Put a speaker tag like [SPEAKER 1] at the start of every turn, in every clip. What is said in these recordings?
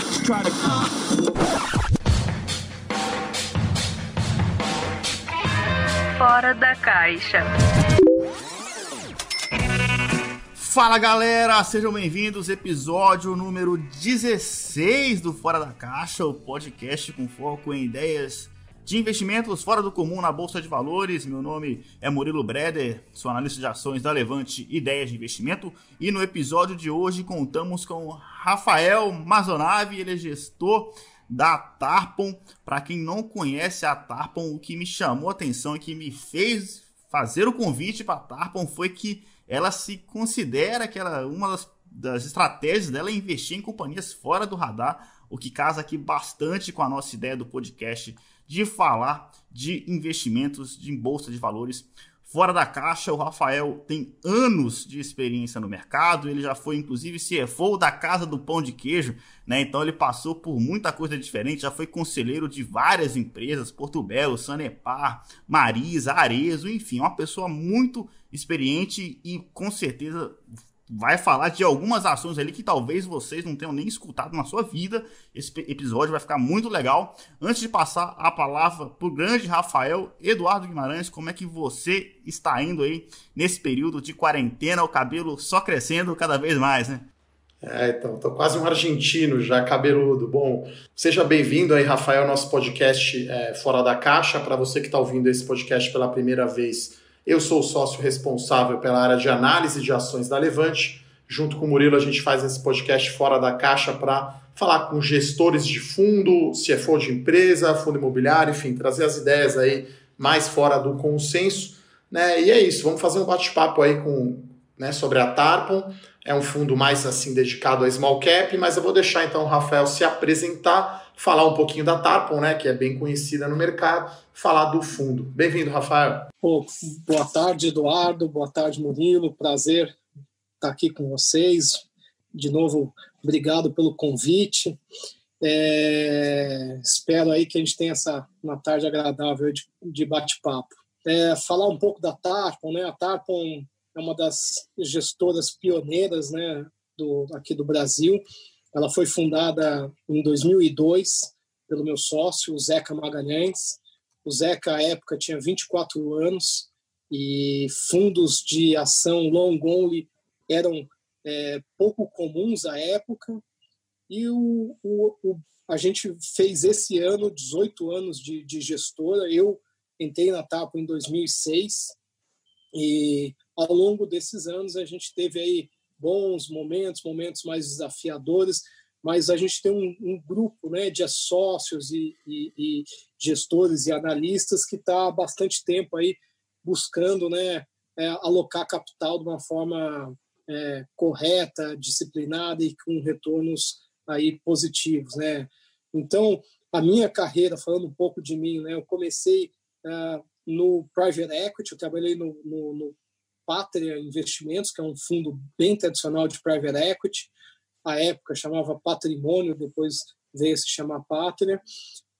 [SPEAKER 1] try to.
[SPEAKER 2] Fora da caixa.
[SPEAKER 3] Fala galera, sejam bem-vindos, episódio número 16 do Fora da Caixa, o podcast com foco em ideias de investimentos fora do comum na Bolsa de Valores. Meu nome é Murilo Breder, sou analista de ações da Levante Ideias de Investimento e no episódio de hoje contamos com Rafael Mazonave, ele é gestor da Tarpon. Para quem não conhece a Tarpon, o que me chamou a atenção e que me fez fazer o convite para a Tarpon foi que ela se considera que ela, uma das, das estratégias dela é investir em companhias fora do radar, o que casa aqui bastante com a nossa ideia do podcast de falar de investimentos de bolsa de valores fora da caixa. O Rafael tem anos de experiência no mercado, ele já foi inclusive CFO da Casa do Pão de Queijo, né? Então ele passou por muita coisa diferente, já foi conselheiro de várias empresas, Porto Belo, Sanepar, Marisa, Arezo, enfim, uma pessoa muito experiente e com certeza vai falar de algumas ações ali que talvez vocês não tenham nem escutado na sua vida. Esse episódio vai ficar muito legal. Antes de passar a palavra para o grande Rafael Eduardo Guimarães, como é que você está indo aí nesse período de quarentena, o cabelo só crescendo cada vez mais, né?
[SPEAKER 4] É, então, tô quase um argentino já, cabeludo. Bom, seja bem-vindo aí, Rafael, nosso podcast é, Fora da Caixa. Para você que está ouvindo esse podcast pela primeira vez, eu sou o sócio responsável pela área de análise de ações da Levante. Junto com o Murilo, a gente faz esse podcast fora da caixa para falar com gestores de fundo, se for de empresa, fundo imobiliário, enfim, trazer as ideias aí mais fora do consenso. Né? E é isso, vamos fazer um bate-papo aí com, né, sobre a Tarpon. É um fundo mais assim dedicado a small cap, mas eu vou deixar então o Rafael se apresentar, falar um pouquinho da Tarpon, né, que é bem conhecida no mercado, falar do fundo. Bem-vindo, Rafael.
[SPEAKER 5] Boa tarde, Eduardo. Boa tarde, Murilo. Prazer estar aqui com vocês. De novo, obrigado pelo convite. É, espero aí que a gente tenha essa uma tarde agradável de, de bate-papo. É, falar um pouco da Tarpon, né? A Tarpon é uma das gestoras pioneiras, né, do, aqui do Brasil. Ela foi fundada em 2002 pelo meu sócio, o Zeca Magalhães. O Zeca, à época, tinha 24 anos e fundos de ação long only eram é, pouco comuns à época. E o, o, o, a gente fez esse ano 18 anos de, de gestora. Eu entrei na TAPO em 2006 e ao longo desses anos a gente teve aí bons momentos, momentos mais desafiadores, mas a gente tem um, um grupo né, de sócios e, e, e, gestores e analistas que está há bastante tempo aí buscando né, é, alocar capital de uma forma é, correta, disciplinada e com retornos aí positivos. Né? Então, a minha carreira, falando um pouco de mim, né, eu comecei uh, no private equity, eu trabalhei no, no, no Pátria Investimentos, que é um fundo bem tradicional de private equity, à época chamava Patrimônio, depois veio se chamar Pátria.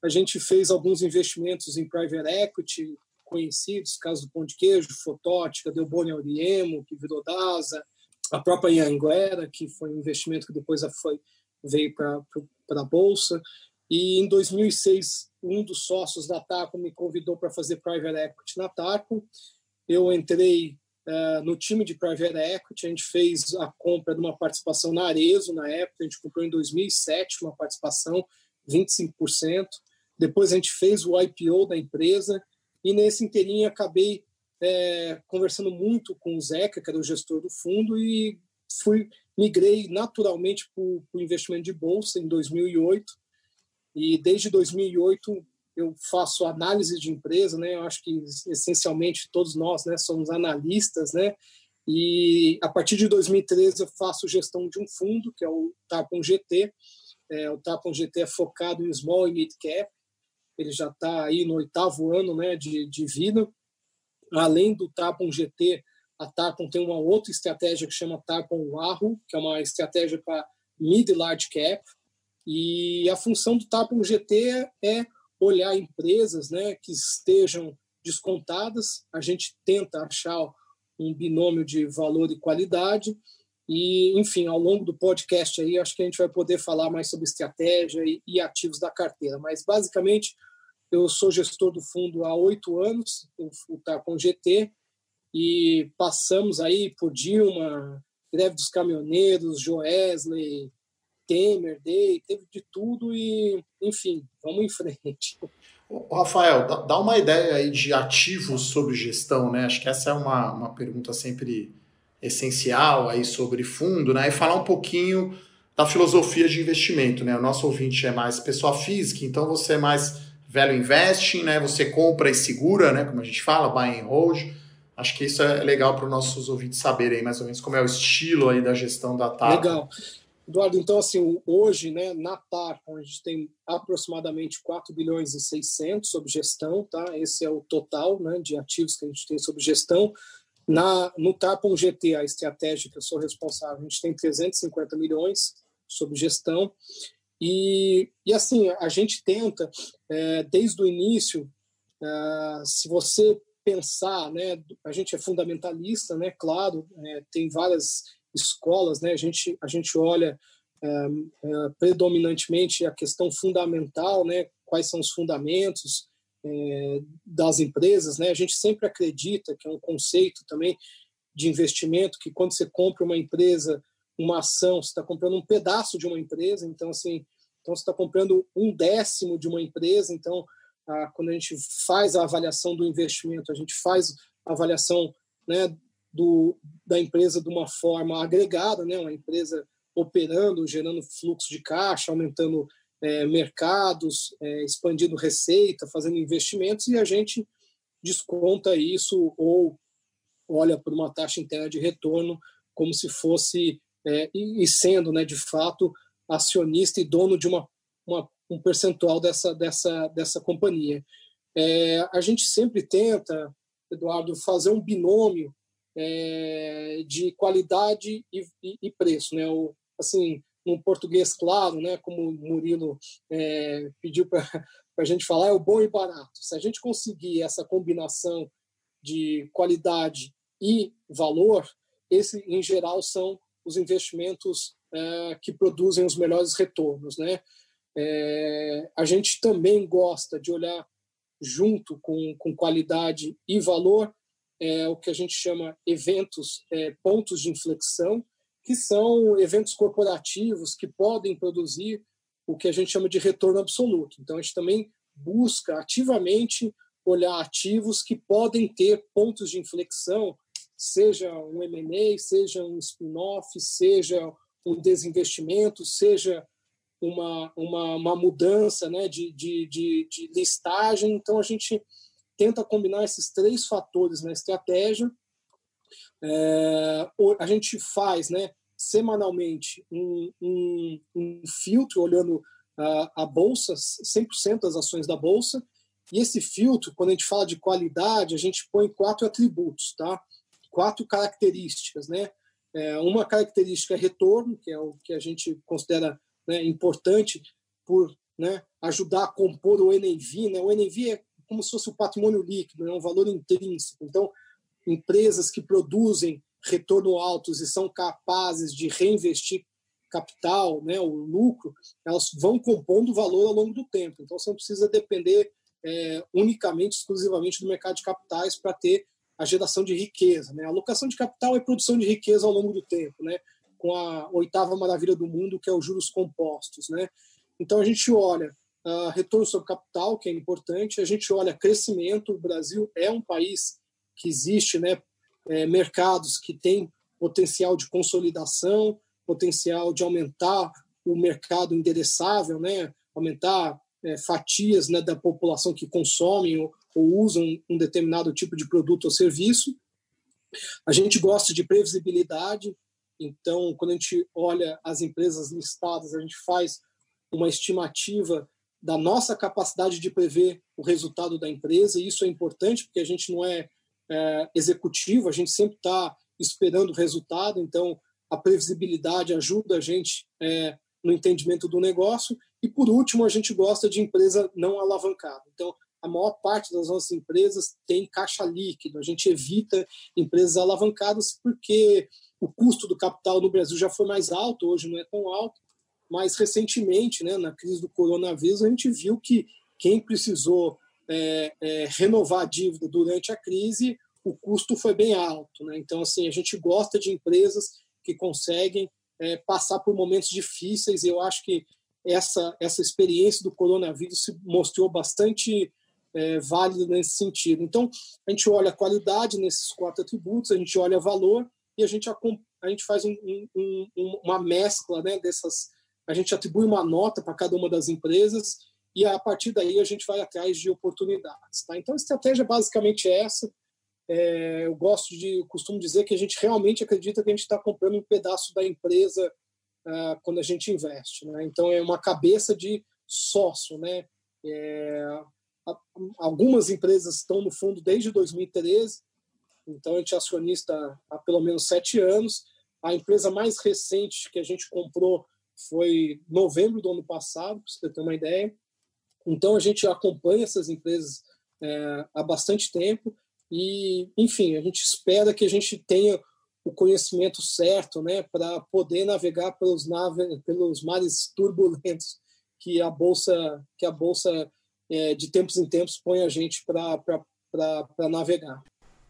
[SPEAKER 5] A gente fez alguns investimentos em private equity conhecidos, caso do Pão de Queijo, Fotótica, Delboni Auriemo, que virou DASA, a própria Anguera, que foi um investimento que depois foi, veio para a Bolsa. E em 2006, um dos sócios da Tarco me convidou para fazer private equity na Tarco. Eu entrei no time de private equity, a gente fez a compra de uma participação na Arezo, na época, a gente comprou em 2007 uma participação, 25%. Depois a gente fez o IPO da empresa e nesse inteirinho acabei é, conversando muito com o Zeca, que era o gestor do fundo, e fui migrei naturalmente para o investimento de bolsa em 2008. E desde 2008 eu faço análise de empresa, né? Eu acho que essencialmente todos nós, né, somos analistas, né? E a partir de 2013 eu faço gestão de um fundo que é o Tapon GT. É, o Tapon GT é focado em small e mid cap. Ele já está aí no oitavo ano, né, de, de vida. Além do Tapon GT, a Tapon tem uma outra estratégia que chama Tapon Warro, que é uma estratégia para mid large cap. E a função do Tapon GT é olhar empresas né, que estejam descontadas, a gente tenta achar um binômio de valor e qualidade E, enfim, ao longo do podcast aí, acho que a gente vai poder falar mais sobre estratégia e, e ativos da carteira. Mas, basicamente, eu sou gestor do fundo há oito anos, o Tarpon GT, e passamos aí por Dilma, greve dos caminhoneiros, Joesley, Temer, Day, teve de tudo e, enfim, vamos em frente.
[SPEAKER 4] Rafael, dá uma ideia aí de ativos sobre gestão, né? Acho que essa é uma, uma pergunta sempre essencial aí sobre fundo, né? E falar um pouquinho da filosofia de investimento, né? O nosso ouvinte é mais pessoa física, então você é mais velho investing, né? Você compra e segura, né? Como a gente fala, buy and hold. Acho que isso é legal para os nossos ouvintes saberem mais ou menos como é o estilo aí da gestão da TAP.
[SPEAKER 5] Legal. Eduardo, então, assim, hoje, né, na TAP, a gente tem aproximadamente 4 bilhões e 600 sobre gestão, tá? Esse é o total né, de ativos que a gente tem sobre gestão. Na, no TAPON GT, a estratégia que eu sou responsável, a gente tem 350 milhões sobre gestão. E, e assim, a gente tenta, é, desde o início, é, se você pensar, né, a gente é fundamentalista, né, claro, é, tem várias escolas, né, a gente a gente olha é, é, predominantemente a questão fundamental, né, quais são os fundamentos é, das empresas, né, a gente sempre acredita que é um conceito também de investimento que quando você compra uma empresa, uma ação, você está comprando um pedaço de uma empresa, então assim, então você está comprando um décimo de uma empresa, então ah, quando a gente faz a avaliação do investimento, a gente faz a avaliação né, do, da empresa de uma forma agregada, né? uma empresa operando, gerando fluxo de caixa, aumentando é, mercados, é, expandindo receita, fazendo investimentos, e a gente desconta isso ou olha por uma taxa interna de retorno como se fosse, é, e, sendo, né, de fato, acionista e dono de uma, uma um percentual dessa, dessa, dessa companhia. É, a gente sempre tenta, Eduardo, fazer um binômio é, de qualidade e, e, e, preço, né? O, assim, num português claro, né? Como o Murilo é, pediu para a gente falar, é o bom e barato. Se a gente conseguir essa combinação de qualidade e valor, esse, em geral, são os investimentos é, que produzem os melhores retornos, né? É, a gente também gosta de olhar junto com, com qualidade e valor é, o que a gente chama eventos, é, pontos de inflexão, que são eventos corporativos que podem produzir o que a gente chama de retorno absoluto. Então, a gente também busca ativamente olhar ativos que podem ter pontos de inflexão, seja um M&A, seja um spin-off, seja um desinvestimento, seja uma, uma, uma mudança né, de, de, de, de listagem. Então, a gente tenta combinar esses três fatores na estratégia. É, a gente faz né, semanalmente um, um, um filtro olhando a, a bolsa, 100% das ações da bolsa, e esse filtro, quando a gente fala de qualidade, a gente põe quatro atributos, tá? quatro características. Né? É, uma característica é retorno, que é o que a gente considera né, importante por né, ajudar a compor o NAV. Né? O NAV é como se fosse o patrimônio líquido, é um valor intrínseco. Então, empresas que produzem retorno altos e são capazes de reinvestir capital, né, o lucro, elas vão compondo valor ao longo do tempo. Então, você não precisa depender é, unicamente, exclusivamente do mercado de capitais para ter a geração de riqueza. Né? A alocação de capital é produção de riqueza ao longo do tempo, né? com a oitava maravilha do mundo, que é os juros compostos. Né? Então, a gente olha uh, retorno sobre capital, que é importante. A gente olha crescimento. O Brasil é um país que existe, né, é, mercados que têm potencial de consolidação, potencial de aumentar o mercado endereçável, né, aumentar é, fatias né, da população que consomem ou, ou usam um determinado tipo de produto ou serviço. A gente gosta de previsibilidade, então, quando a gente olha as empresas listadas, a gente faz uma estimativa da nossa capacidade de prever o resultado da empresa, e isso é importante porque a gente não é, é executivo, a gente sempre está esperando o resultado, então a previsibilidade ajuda a gente é, no entendimento do negócio. E por último, a gente gosta de empresa não alavancada. Então, a maior parte das nossas empresas tem caixa líquido. A gente evita empresas alavancadas porque o custo do capital no Brasil já foi mais alto, hoje não é tão alto, mas recentemente, né, na crise do coronavírus, a gente viu que quem precisou é, é, renovar a dívida durante a crise, o custo foi bem alto. Né? Então, assim, a gente gosta de empresas que conseguem é, passar por momentos difíceis. E eu acho que essa, essa experiência do coronavírus se mostrou bastante é, válida nesse sentido. Então, a gente olha a qualidade nesses quatro atributos, a gente olha valor e a gente, a gente faz um, um, uma mescla né, dessas. A gente atribui uma nota para cada uma das empresas e a partir daí a gente vai atrás de oportunidades. Tá? Então, a estratégia basicamente é essa. É, eu gosto de, eu costumo dizer que a gente realmente acredita que a gente está comprando um pedaço da empresa uh, quando a gente investe. Né? Então, é uma cabeça de sócio. Né? É, algumas empresas estão no fundo desde 2013, então a gente é acionista há pelo menos sete anos. A empresa mais recente que a gente comprou foi novembro do ano passado, para você ter uma ideia. Então a gente acompanha essas empresas é, há bastante tempo e, enfim, a gente espera que a gente tenha o conhecimento certo, né, para poder navegar pelos, nave, pelos mares turbulentos que a bolsa que a bolsa é, de tempos em tempos põe a gente para navegar.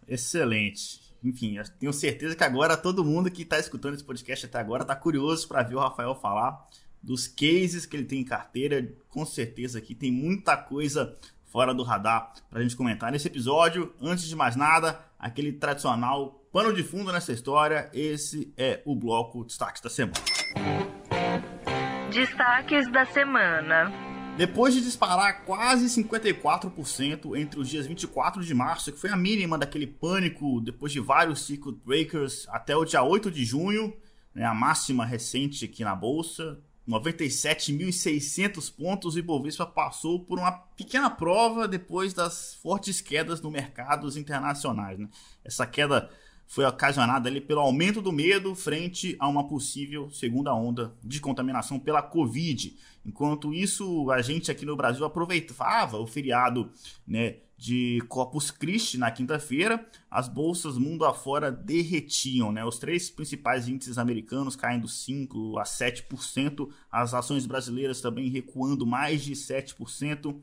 [SPEAKER 3] Excelente. Enfim, tenho certeza que agora todo mundo que está escutando esse podcast até agora está curioso para ver o Rafael falar dos cases que ele tem em carteira. Com certeza aqui tem muita coisa fora do radar para a gente comentar nesse episódio. Antes de mais nada, aquele tradicional pano de fundo nessa história. Esse é o bloco Destaques da Semana.
[SPEAKER 2] Destaques da Semana.
[SPEAKER 3] Depois de disparar quase 54% entre os dias 24 de março, que foi a mínima daquele pânico depois de vários circuit breakers, até o dia 8 de junho, né, a máxima recente aqui na bolsa, 97.600 pontos, o Ibovespa passou por uma pequena prova depois das fortes quedas no mercados internacionais. Né? Essa queda foi ocasionada ali pelo aumento do medo frente a uma possível segunda onda de contaminação pela Covid. Enquanto isso, a gente aqui no Brasil aproveitava o feriado né, de Corpus Christi na quinta-feira, as bolsas mundo afora derretiam, né? Os três principais índices americanos caindo 5 a 7%, as ações brasileiras também recuando mais de 7%.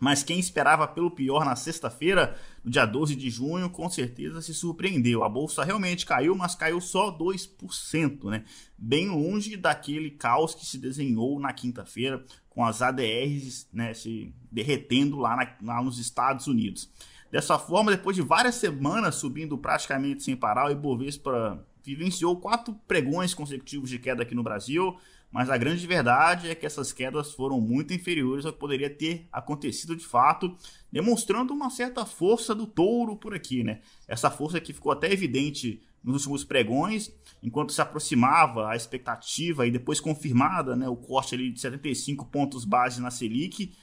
[SPEAKER 3] Mas quem esperava pelo pior na sexta-feira, no dia 12 de junho, com certeza se surpreendeu. A bolsa realmente caiu, mas caiu só 2%, né? Bem longe daquele caos que se desenhou na quinta-feira, com as ADRs né, se derretendo lá, na, lá nos Estados Unidos. Dessa forma, depois de várias semanas subindo praticamente sem parar, o Ibovespa vivenciou quatro pregões consecutivos de queda aqui no Brasil, mas a grande verdade é que essas quedas foram muito inferiores ao que poderia ter acontecido de fato, demonstrando uma certa força do touro por aqui, né? Essa força que ficou até evidente nos últimos pregões, enquanto se aproximava a expectativa e depois confirmada, né, o corte ali de 75 pontos base na Selic,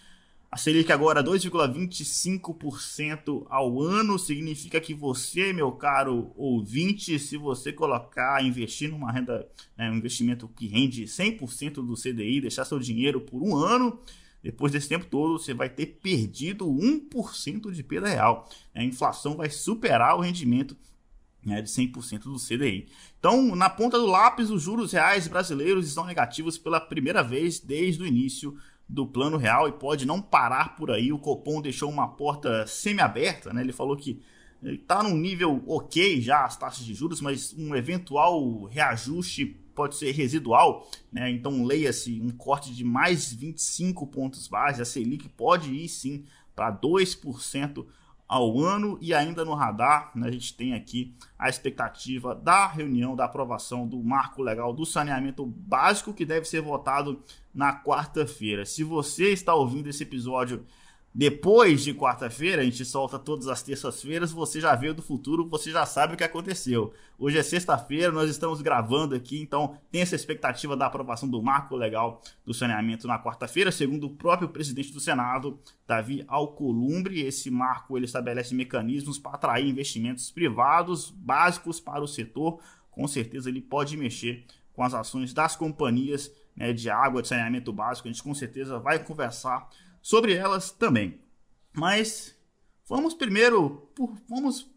[SPEAKER 3] a Selic agora 2,25% ao ano significa que você, meu caro ouvinte, se você colocar, investir numa renda, né, um investimento que rende 100% do CDI, deixar seu dinheiro por um ano, depois desse tempo todo você vai ter perdido 1% de perda real. A inflação vai superar o rendimento né, de 100% do CDI. Então, na ponta do lápis, os juros reais brasileiros estão negativos pela primeira vez desde o início do plano real e pode não parar por aí. O Copom deixou uma porta semi-aberta, né? Ele falou que está num nível ok já as taxas de juros, mas um eventual reajuste pode ser residual, né? Então leia-se um corte de mais 25 pontos base, a Selic pode ir sim para 2% ao ano e ainda no radar né, a gente tem aqui a expectativa da reunião da aprovação do marco legal do saneamento básico que deve ser votado na quarta-feira. Se você está ouvindo esse episódio depois de quarta-feira, a gente solta todas as terças-feiras, você já veio do futuro, você já sabe o que aconteceu. Hoje é sexta-feira, nós estamos gravando aqui, então tem essa expectativa da aprovação do marco legal do saneamento na quarta-feira, segundo o próprio presidente do Senado, Davi Alcolumbre. Esse marco ele estabelece mecanismos para atrair investimentos privados básicos para o setor. Com certeza ele pode mexer com as ações das companhias né, de água, de saneamento básico. A gente com certeza vai conversar sobre elas também. Mas vamos primeiro, por, vamos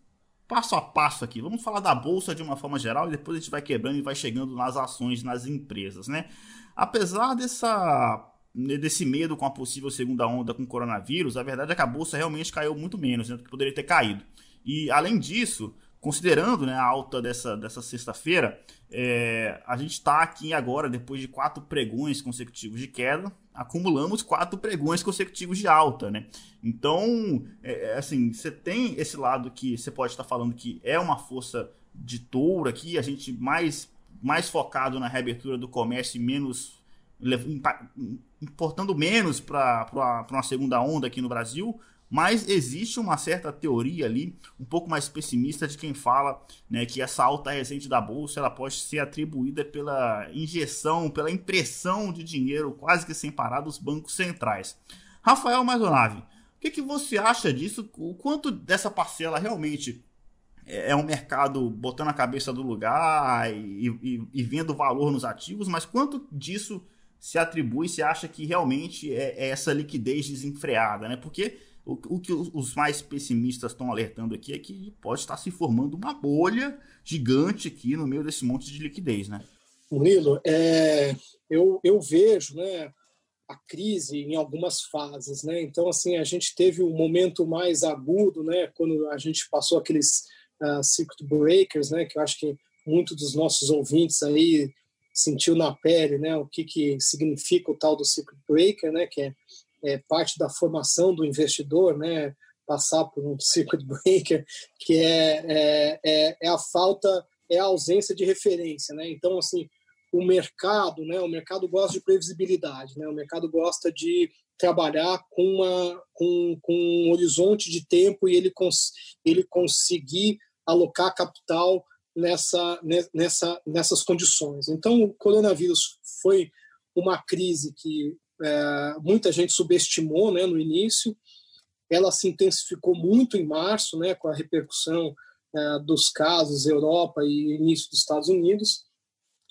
[SPEAKER 3] passo a passo aqui. Vamos falar da bolsa de uma forma geral e depois a gente vai quebrando e vai chegando nas ações nas empresas, né? Apesar dessa desse medo com a possível segunda onda com coronavírus, a verdade é que a bolsa realmente caiu muito menos né, do que poderia ter caído. E além disso, considerando né, a alta dessa, dessa sexta-feira, é, a gente está aqui agora, depois de quatro pregões consecutivos de queda, acumulamos quatro pregões consecutivos de alta, né? Então, é, é assim, você tem esse lado que você pode estar falando que é uma força de touro aqui, a gente mais, mais focado na reabertura do comércio e menos importando menos para uma segunda onda aqui no Brasil, mas existe uma certa teoria ali, um pouco mais pessimista, de quem fala né, que essa alta recente da bolsa ela pode ser atribuída pela injeção, pela impressão de dinheiro quase que sem parar dos bancos centrais. Rafael Mazonave, o que, que você acha disso? O quanto dessa parcela realmente é, é um mercado botando a cabeça do lugar e, e, e vendo valor nos ativos, mas quanto disso se atribui, se acha que realmente é, é essa liquidez desenfreada, né? Porque o, o que os mais pessimistas estão alertando aqui é que pode estar se formando uma bolha gigante aqui no meio desse monte de liquidez, né?
[SPEAKER 5] Murilo, é, eu, eu vejo né, a crise em algumas fases. Né? Então, assim, a gente teve um momento mais agudo, né, quando a gente passou aqueles uh, circuit breakers, né, que eu acho que muitos dos nossos ouvintes aí sentiu na pele né, o que, que significa o tal do circuit breaker, né, que é é, parte da formação do investidor, né, passar por um circuit breaker, que é, é, é, é, a falta, é a ausência de referência. Né? Então, assim, o mercado, né, o mercado gosta de previsibilidade, né? o mercado gosta de trabalhar com, uma, com, com um horizonte de tempo e ele, cons, ele conseguir alocar capital nessa, nessa, nessas condições. Então, o coronavírus foi uma crise que é, muita gente subestimou né, no início. Ela se intensificou muito em março, né, com a repercussão é, dos casos Europa e início dos Estados Unidos.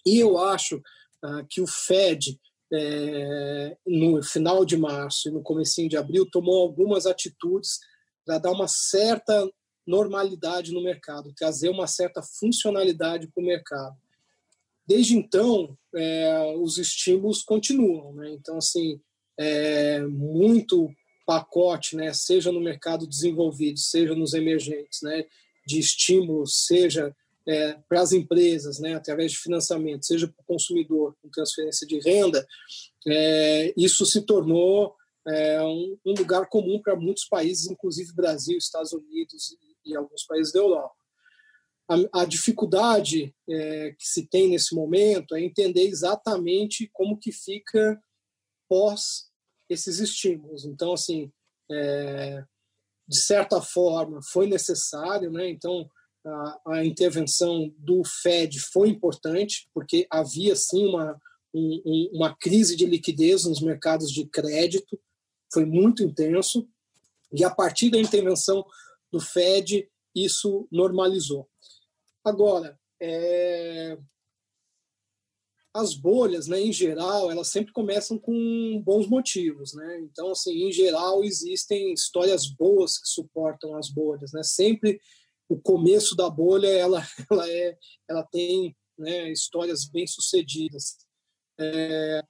[SPEAKER 5] E eu acho é, que o Fed, é, no final de março e no comecinho de abril, tomou algumas atitudes para dar uma certa normalidade no mercado, trazer uma certa funcionalidade para o mercado. Desde então, é, os estímulos continuam. Né? Então, assim, é, muito pacote, né, seja no mercado desenvolvido, seja nos emergentes, né, de estímulos, seja é, para as empresas, né, através de financiamento, seja para o consumidor, com transferência de renda, é, isso se tornou é, um, um, lugar comum para muitos países, inclusive Brasil, Estados Unidos e, e alguns países da Europa a, a dificuldade é, que se tem nesse momento é entender exatamente como que fica pós esses estímulos. Então, assim, é, de certa forma, foi necessário, né? Então, a, a, intervenção do Fed foi importante, porque havia, sim, uma, um, uma crise de liquidez nos mercados de crédito, foi muito intenso, e a partir da intervenção do Fed, isso normalizou. Agora, é... as bolhas, né, em geral, elas sempre começam com bons motivos, né? Então, assim, em geral, existem histórias boas que suportam as bolhas, né? Sempre o começo da bolha, ela, ela é, ela tem né, histórias bem sucedidas. É...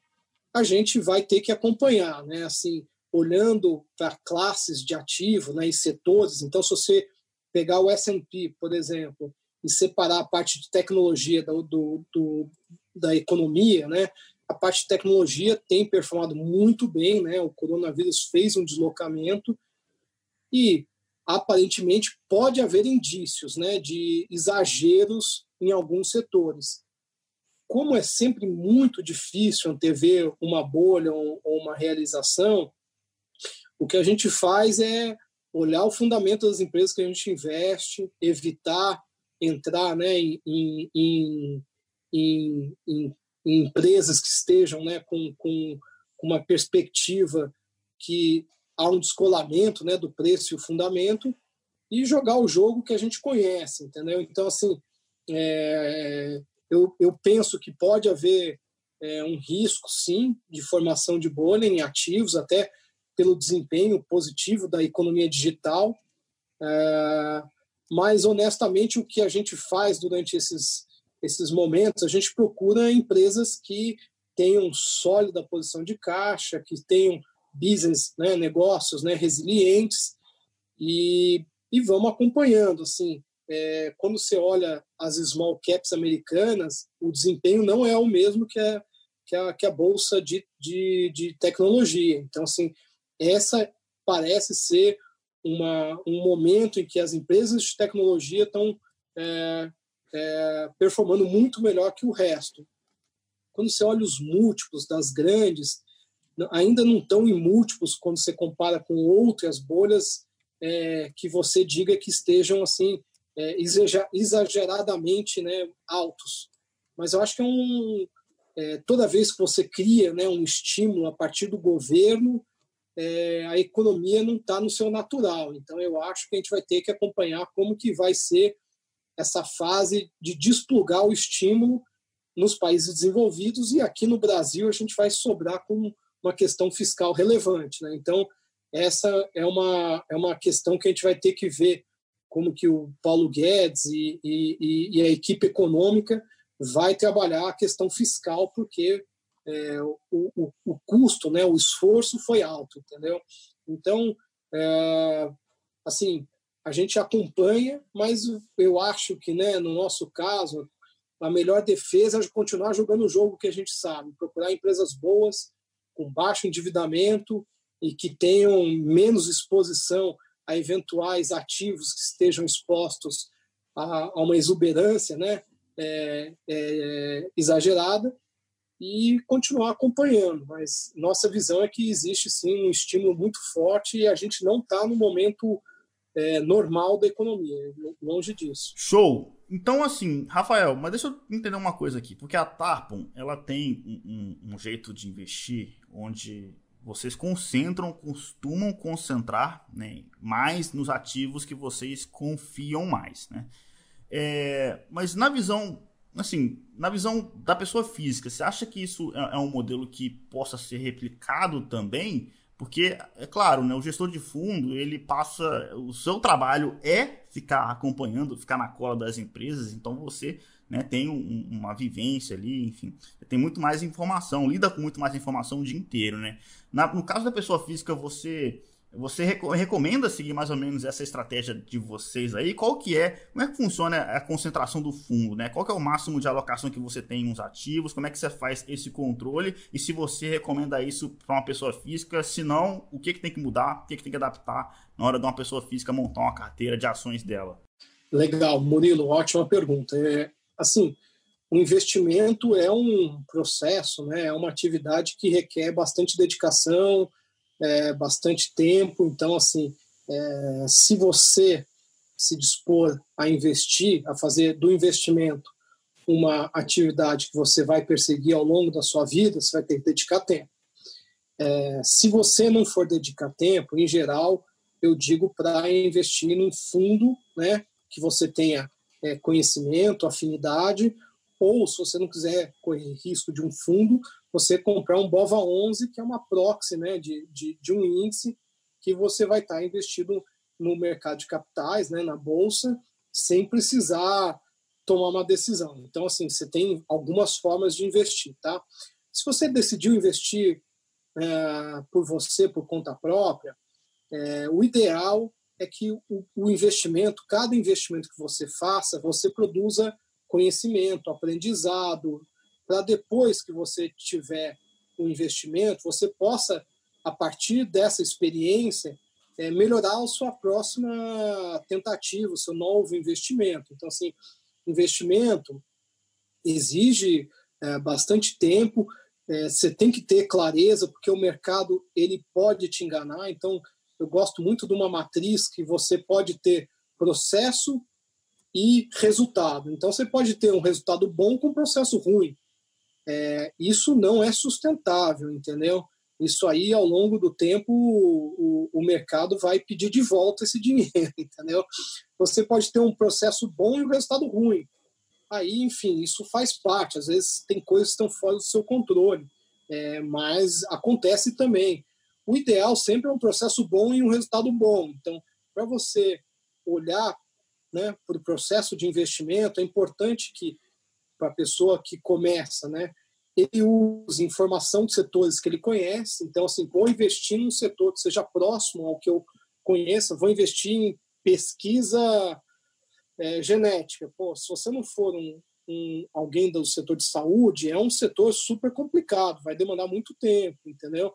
[SPEAKER 5] a gente vai ter que acompanhar, né? Assim, olhando para classes de ativo, né, e setores. Então, se você pegar o S&P, por exemplo, e separar a parte de tecnologia do, do, do, da economia, né? A parte de tecnologia tem performado muito bem, né? O coronavírus fez um deslocamento e aparentemente pode haver indícios, né, de exageros em alguns setores. Como é sempre muito difícil antever uma bolha ou uma realização, o que a gente faz é olhar o fundamento das empresas que a gente investe, evitar entrar né, em, em, em, em, empresas que estejam né, com, com uma perspectiva que há um descolamento né, do preço e o fundamento e jogar o jogo que a gente conhece, entendeu? Então, assim, é, eu, eu penso que pode haver é, um risco, sim, de formação de bolha em ativos, até pelo desempenho positivo da economia digital, é, mas honestamente o que a gente faz durante esses esses momentos, a gente procura empresas que tenham sólida posição de caixa, que tenham business, né, negócios né, resilientes e, e vamos acompanhando. Assim, é, quando você olha as small caps americanas, o desempenho não é o mesmo que a, que a, que a bolsa de, de, de tecnologia. Então, assim, essa parece ser uma, um momento em que as empresas de tecnologia estão é, é, performando muito melhor que o resto. Quando você olha os múltiplos das grandes, ainda não estão em múltiplos quando você compara com outras bolhas é, que você diga que estejam assim é, exageradamente né, altos. Mas eu acho que é um, é, toda vez que você cria né, um estímulo a partir do governo, é, a economia não está no seu natural. Então, eu acho que a gente vai ter que acompanhar como que vai ser essa fase de desplugar o estímulo nos países desenvolvidos e aqui no Brasil a gente vai sobrar com uma questão fiscal relevante. Né? Então, essa é uma, é uma questão que a gente vai ter que ver como que o Paulo Guedes e, e, e a equipe econômica vai trabalhar a questão fiscal, porque é, o, o, o, custo, né, o esforço foi alto, entendeu? Então, é, assim, a gente acompanha, mas eu acho que, né, no nosso caso, a melhor defesa é continuar jogando o jogo que a gente sabe, procurar empresas boas, com baixo endividamento e que tenham menos exposição a eventuais ativos que estejam expostos a, a uma exuberância né, é, é, exagerada e continuar acompanhando. Mas nossa visão é que existe sim um estímulo muito forte e a gente não está no momento é, normal da economia, longe disso.
[SPEAKER 3] Show! Então, assim, Rafael, mas deixa eu entender uma coisa aqui, porque a Tarpon, ela tem um, um, um jeito de investir onde vocês concentram, costumam concentrar né, mais nos ativos que vocês confiam mais, né? É, mas na visão, assim, na visão da pessoa física, você acha que isso é, é um modelo que possa ser replicado também? Porque, é claro, né, o gestor de fundo, ele passa. O seu trabalho é ficar acompanhando, ficar na cola das empresas, então você né, tem um, uma vivência ali, enfim, tem muito mais informação, lida com muito mais informação o dia inteiro. Né? Na, no caso da pessoa física, você você recomenda seguir mais ou menos essa estratégia de vocês aí? Qual que é, como é que funciona a concentração do fundo, né? Qual que é o máximo de alocação que você tem em uns ativos? Como é que você faz esse controle? E se você recomenda isso para uma pessoa física, se não, o que, que tem que mudar, o que, que tem que adaptar na hora de uma pessoa física montar uma carteira de ações dela?
[SPEAKER 5] Legal, Murilo, ótima pergunta. É, assim, o investimento é um processo, né? É uma atividade que requer bastante dedicação, é, bastante tempo. Então, assim, é, se você se dispor a investir, a fazer do investimento uma atividade que você vai perseguir ao longo da sua vida, você vai ter que dedicar tempo. É, se você não for dedicar tempo, em geral, eu digo para investir num fundo né, que você tenha é, conhecimento, afinidade, ou se você não quiser correr risco de um fundo, você comprar um BOVA 11, que é uma proxy né, de, de, de um índice que você vai estar investido no mercado de capitais, né, na bolsa, sem precisar tomar uma decisão. Então, assim, você tem algumas formas de investir, tá? Se você decidiu investir é, por você, por conta própria, é, o ideal é que o, o, investimento, cada investimento que você faça, você produza conhecimento, aprendizado, para depois que você tiver um investimento, você possa, a partir dessa experiência, é, melhorar a sua próxima tentativa, o seu novo investimento. Então, assim, investimento exige é, bastante tempo, é, você tem que ter clareza, porque o mercado ele pode te enganar. Então, eu gosto muito de uma matriz que você pode ter processo e resultado. Então, você pode ter um resultado bom com um processo ruim é, isso não é sustentável, entendeu? Isso aí, ao longo do tempo, o, o, mercado vai pedir de volta esse dinheiro, entendeu? Você pode ter um processo bom e um resultado ruim. Aí, enfim, isso faz parte. Às vezes tem coisas que estão fora do seu controle, é, mas acontece também. o ideal sempre é um processo bom e um resultado bom. Então, para você olhar né, para o processo de investimento, é importante que, para a pessoa que começa, né, ele use informação de setores que ele conhece. Então, assim, vou investir num setor que seja próximo ao que eu conheça, vou investir em pesquisa é, genética. Pô, se você não for um, um, alguém do setor de saúde, é um setor super complicado, vai demandar muito tempo, entendeu?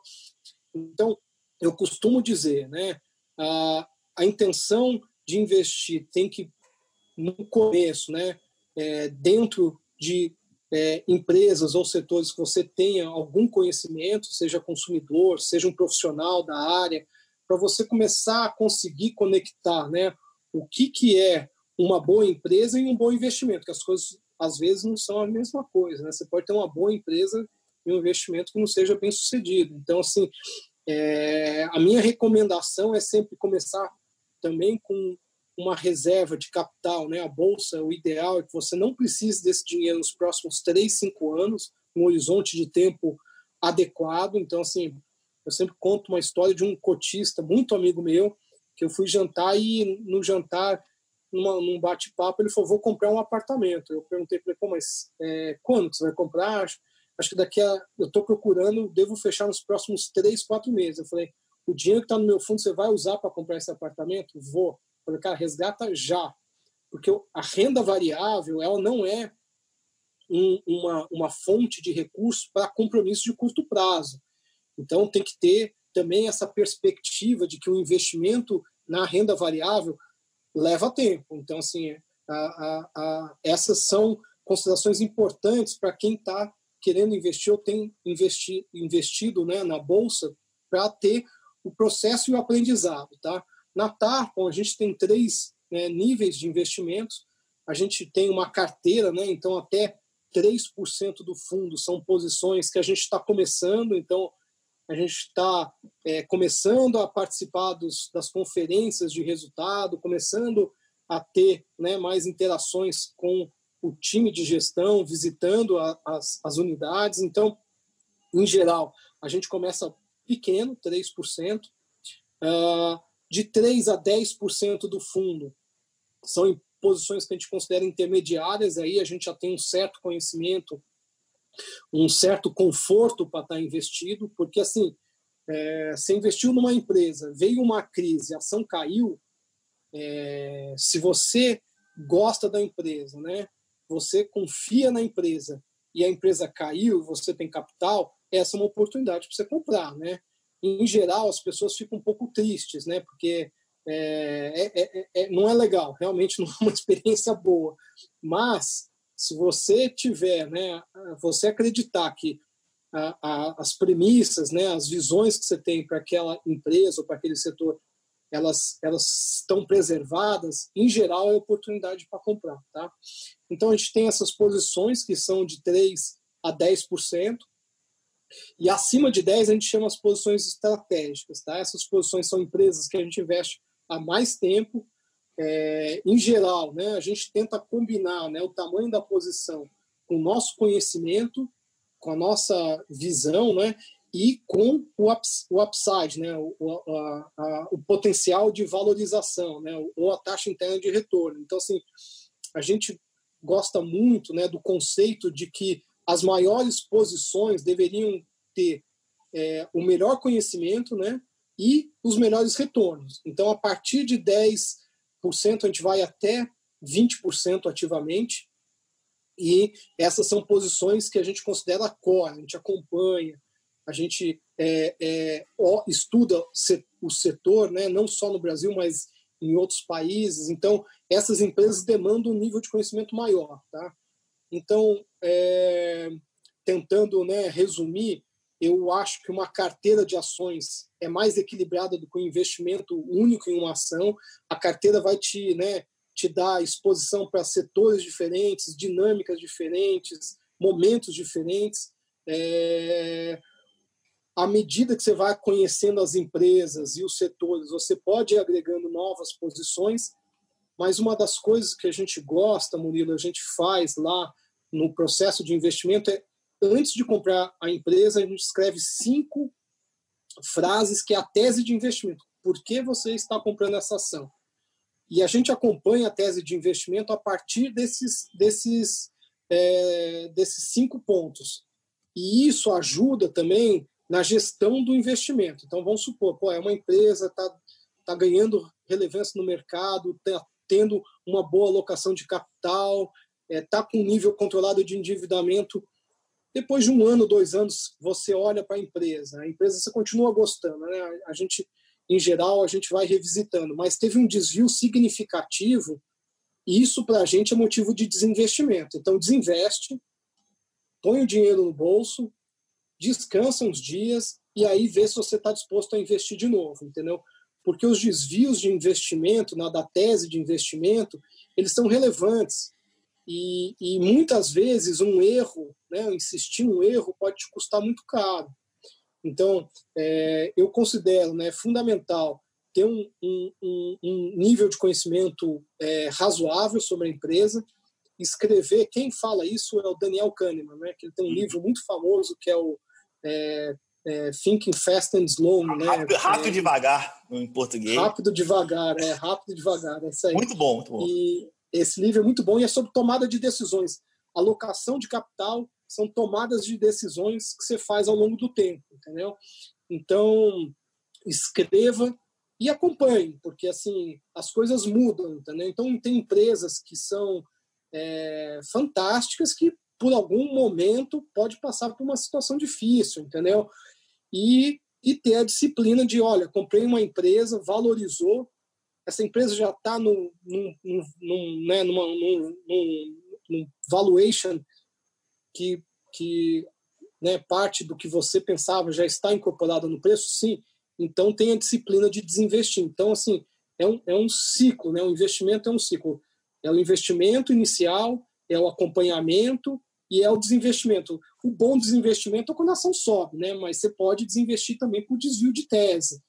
[SPEAKER 5] Então, eu costumo dizer, né, a, a intenção de investir tem que, no começo, né, é, dentro de é, empresas ou setores que você tenha algum conhecimento, seja consumidor, seja um profissional da área, para você começar a conseguir conectar né, o que, que é uma boa empresa e um bom investimento, que as coisas às vezes não são a mesma coisa. Né? Você pode ter uma boa empresa e um investimento que não seja bem sucedido. Então, assim, é, a minha recomendação é sempre começar também com uma reserva de capital, né? A bolsa, o ideal é que você não precise desse dinheiro nos próximos três, cinco anos, um horizonte de tempo adequado. Então, assim, eu sempre conto uma história de um cotista muito amigo meu, que eu fui jantar e no jantar, numa, num bate-papo, ele falou: vou comprar um apartamento. Eu perguntei para ele: Pô, mas é, quando você vai comprar? Acho, acho que daqui a. Eu estou procurando, devo fechar nos próximos três, quatro meses. Eu falei: o dinheiro que está no meu fundo você vai usar para comprar esse apartamento? Vou. Falei, cara, resgata já. Porque a renda variável, ela não é um, uma, uma fonte de recursos para compromisso de curto prazo. Então, tem que ter também essa perspectiva de que o investimento na renda variável leva tempo. Então, assim, a, a, a, essas são considerações importantes para quem está querendo investir ou tem investi, investido né, na bolsa para ter o processo e o aprendizado, tá? Na Tarpon, a gente tem três né, níveis de investimentos. A gente tem uma carteira, né, então até 3% do fundo são posições que a gente está começando, então a gente está é, começando a participar dos, das conferências de resultado, começando a ter né, mais interações com o time de gestão, visitando a, as, as unidades. Então, em geral, a gente começa pequeno, 3%. Uh, de 3 a 10% do fundo são posições que a gente considera intermediárias, aí a gente já tem um certo conhecimento, um certo conforto para estar investido, porque assim, é, você investiu numa empresa, veio uma crise, a ação caiu, é, se você gosta da empresa, né, você confia na empresa e a empresa caiu, você tem capital, essa é uma oportunidade para você comprar, né? Em geral, as pessoas ficam um pouco tristes, né? Porque é, é, é, é, não é legal, realmente não é uma experiência boa. Mas, se você tiver, né, você acreditar que a, a, as premissas, né, as visões que você tem para aquela empresa ou para aquele setor, elas, elas estão preservadas, em geral é oportunidade para comprar. Tá? Então, a gente tem essas posições que são de 3% a 10%, e acima de 10 a gente chama as posições estratégicas. Tá? Essas posições são empresas que a gente investe há mais tempo. É, em geral, né, a gente tenta combinar né, o tamanho da posição com o nosso conhecimento, com a nossa visão né, e com o, ups, o upside, né, o, a, a, o potencial de valorização, né, ou a taxa interna de retorno. Então, assim, a gente gosta muito né, do conceito de que as maiores posições deveriam ter é, o melhor conhecimento né, e os melhores retornos. Então, a partir de 10%, a gente vai até 20% ativamente, e essas são posições que a gente considera core, a gente acompanha, a gente é, é, estuda o setor, né, não só no Brasil, mas em outros países. Então, essas empresas demandam um nível de conhecimento maior. Tá? Então, é, tentando né, resumir, eu acho que uma carteira de ações é mais equilibrada do que um investimento único em uma ação. A carteira vai te, né, te dar exposição para setores diferentes, dinâmicas diferentes, momentos diferentes. É... À medida que você vai conhecendo as empresas e os setores, você pode ir agregando novas posições, mas uma das coisas que a gente gosta, Murilo, a gente faz lá no processo de investimento é, antes de comprar a empresa, a gente escreve cinco frases que é a tese de investimento. Por que você está comprando essa ação? E a gente acompanha a tese de investimento a partir desses, desses, é, desses cinco pontos. E isso ajuda também na gestão do investimento. Então, vamos supor, pô, é uma empresa, está tá ganhando relevância no mercado, está tendo uma boa alocação de capital, está é, tá com um nível controlado de endividamento. Depois de um ano, dois anos, você olha para a empresa, a empresa você continua gostando. Né? A gente em geral, a gente vai revisitando, mas teve um desvio significativo e isso para a gente é motivo de desinvestimento. Então, desinveste, põe o dinheiro no bolso, descansa uns dias e aí vê se você está disposto a investir de novo, entendeu? Porque os desvios de investimento, na da tese de investimento, eles são relevantes. E, e muitas vezes um erro, né, insistir um erro pode te custar muito caro. Então, é, eu considero né, fundamental ter um, um, um nível de conhecimento é, razoável sobre a empresa, escrever. Quem fala isso é o Daniel Kahneman, né, que ele tem um uhum. livro muito famoso que é o é, é, Thinking Fast and Slow. Né,
[SPEAKER 3] rápido, rápido
[SPEAKER 5] é,
[SPEAKER 3] devagar, em português.
[SPEAKER 5] Rápido devagar, é, rápido devagar. É isso aí.
[SPEAKER 3] Muito bom, muito bom.
[SPEAKER 5] E esse livro é muito bom e é sobre tomada de decisões, alocação de capital são tomadas de decisões que você faz ao longo do tempo, entendeu? Então, escreva e acompanhe, porque assim as coisas mudam, entendeu? Então, tem empresas que são é, fantásticas que por algum momento pode passar por uma situação difícil, entendeu? E, e ter a disciplina de, olha, comprei uma empresa, valorizou, essa empresa já está num, num, num, né, numa, num, num valuation que, que né, parte do que você pensava já está incorporada no preço, sim, então tem a disciplina de desinvestir. Então, assim, é um, é um ciclo, né? o investimento é um ciclo. É o investimento inicial, é o acompanhamento e é o desinvestimento. O bom desinvestimento é quando a ação sobe, né? mas você pode desinvestir também por desvio de tese.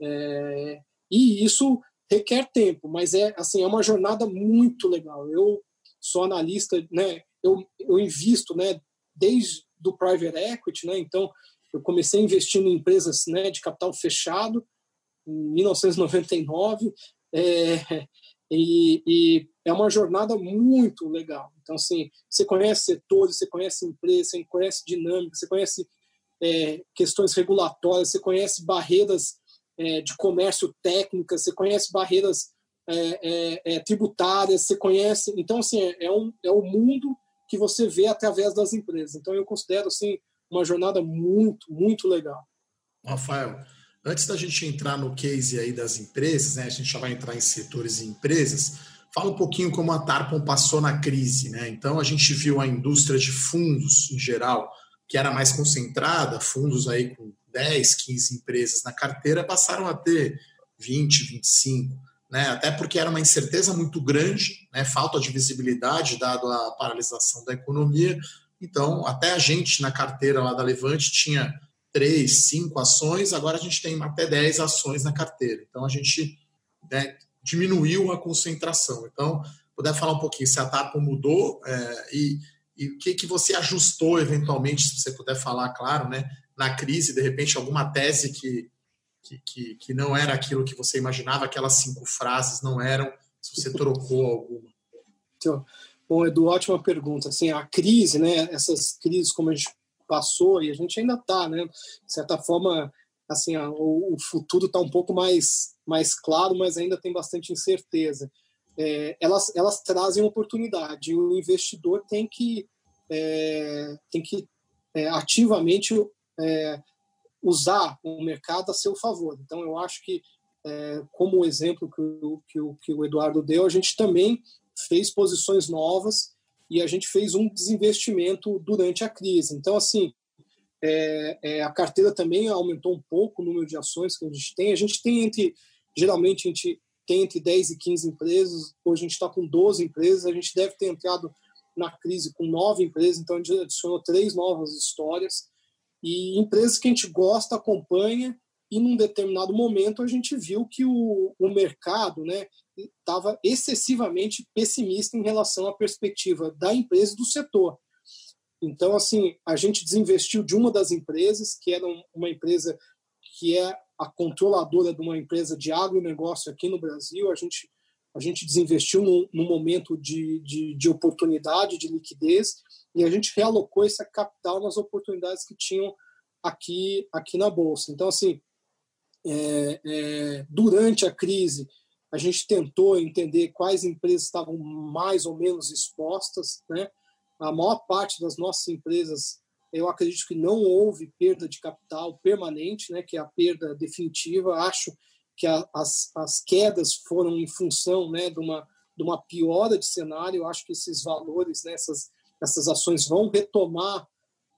[SPEAKER 5] É, e isso requer tempo, mas é assim é uma jornada muito legal. Eu sou analista, né? eu, eu invisto né, desde do private equity, né, então eu comecei investindo em empresas né, de capital fechado em 1999 é, e, e, é uma jornada muito legal. Então, assim, você conhece setores, você conhece empresas, você conhece dinâmica, você conhece é, questões regulatórias, você conhece barreiras é, de comércio técnicas, você conhece barreiras é, é, é tributárias, você conhece. Então, assim, é, é um, é o mundo que você vê através das empresas. Então, eu considero assim uma jornada muito, muito legal.
[SPEAKER 4] Rafael, antes da gente entrar no case aí das empresas, né, a gente já vai entrar em setores e empresas, fala um pouquinho como a Tarpon passou na crise. Né? Então, a gente viu a indústria de fundos, em geral, que era mais concentrada, fundos aí com 10, 15 empresas na carteira, passaram a ter 20, 25 né? até porque era uma incerteza muito grande, né? falta de visibilidade dado a paralisação da economia. Então, até a gente na carteira lá da Levante tinha três, cinco ações, agora a gente tem até dez ações na carteira. Então, a gente né, diminuiu a concentração. Então, puder falar um pouquinho se a TAPO mudou é, e, e o que, que você ajustou eventualmente, se você puder falar, claro, né, na crise, de repente, alguma tese que que, que, que não era aquilo que você imaginava, aquelas cinco frases não eram, se você trocou alguma.
[SPEAKER 5] Então, bom, Edu, ótima pergunta. Assim, a crise, né, essas crises como a gente passou e a gente ainda está, né, de certa forma, assim, a, o, o, futuro está um pouco mais, mais claro, mas ainda tem bastante incerteza. É, elas, elas trazem oportunidade. O investidor tem que, é, tem que é, ativamente é, usar o mercado a seu favor. Então, eu acho que, é, como o exemplo que o, que, o, que o Eduardo deu, a gente também fez posições novas e a gente fez um desinvestimento durante a crise. Então, assim, é, é, a carteira também aumentou um pouco o número de ações que a gente tem. A gente tem entre, geralmente, a gente tem entre 10 e 15 empresas, hoje a gente está com 12 empresas, a gente deve ter entrado na crise com nove empresas, então a gente adicionou três novas histórias e empresas que a gente gosta, acompanha, e num determinado momento a gente viu que o, o mercado estava né, excessivamente pessimista em relação à perspectiva da empresa e do setor. Então, assim, a gente desinvestiu de uma das empresas, que era uma empresa que é a controladora de uma empresa de agronegócio aqui no Brasil. A gente, a gente desinvestiu num, num momento de, de, de, oportunidade, de liquidez, e a gente realocou esse capital nas oportunidades que tinham aqui, aqui na Bolsa. Então, assim, é, é, durante a crise, a gente tentou entender quais empresas estavam mais ou menos expostas. Né? A maior parte das nossas empresas eu acredito que não houve perda de capital permanente, né, que é a perda definitiva. Acho que a, as, as quedas foram em função né, de, uma, de uma piora de cenário. Acho que esses valores, né, essas, essas ações vão retomar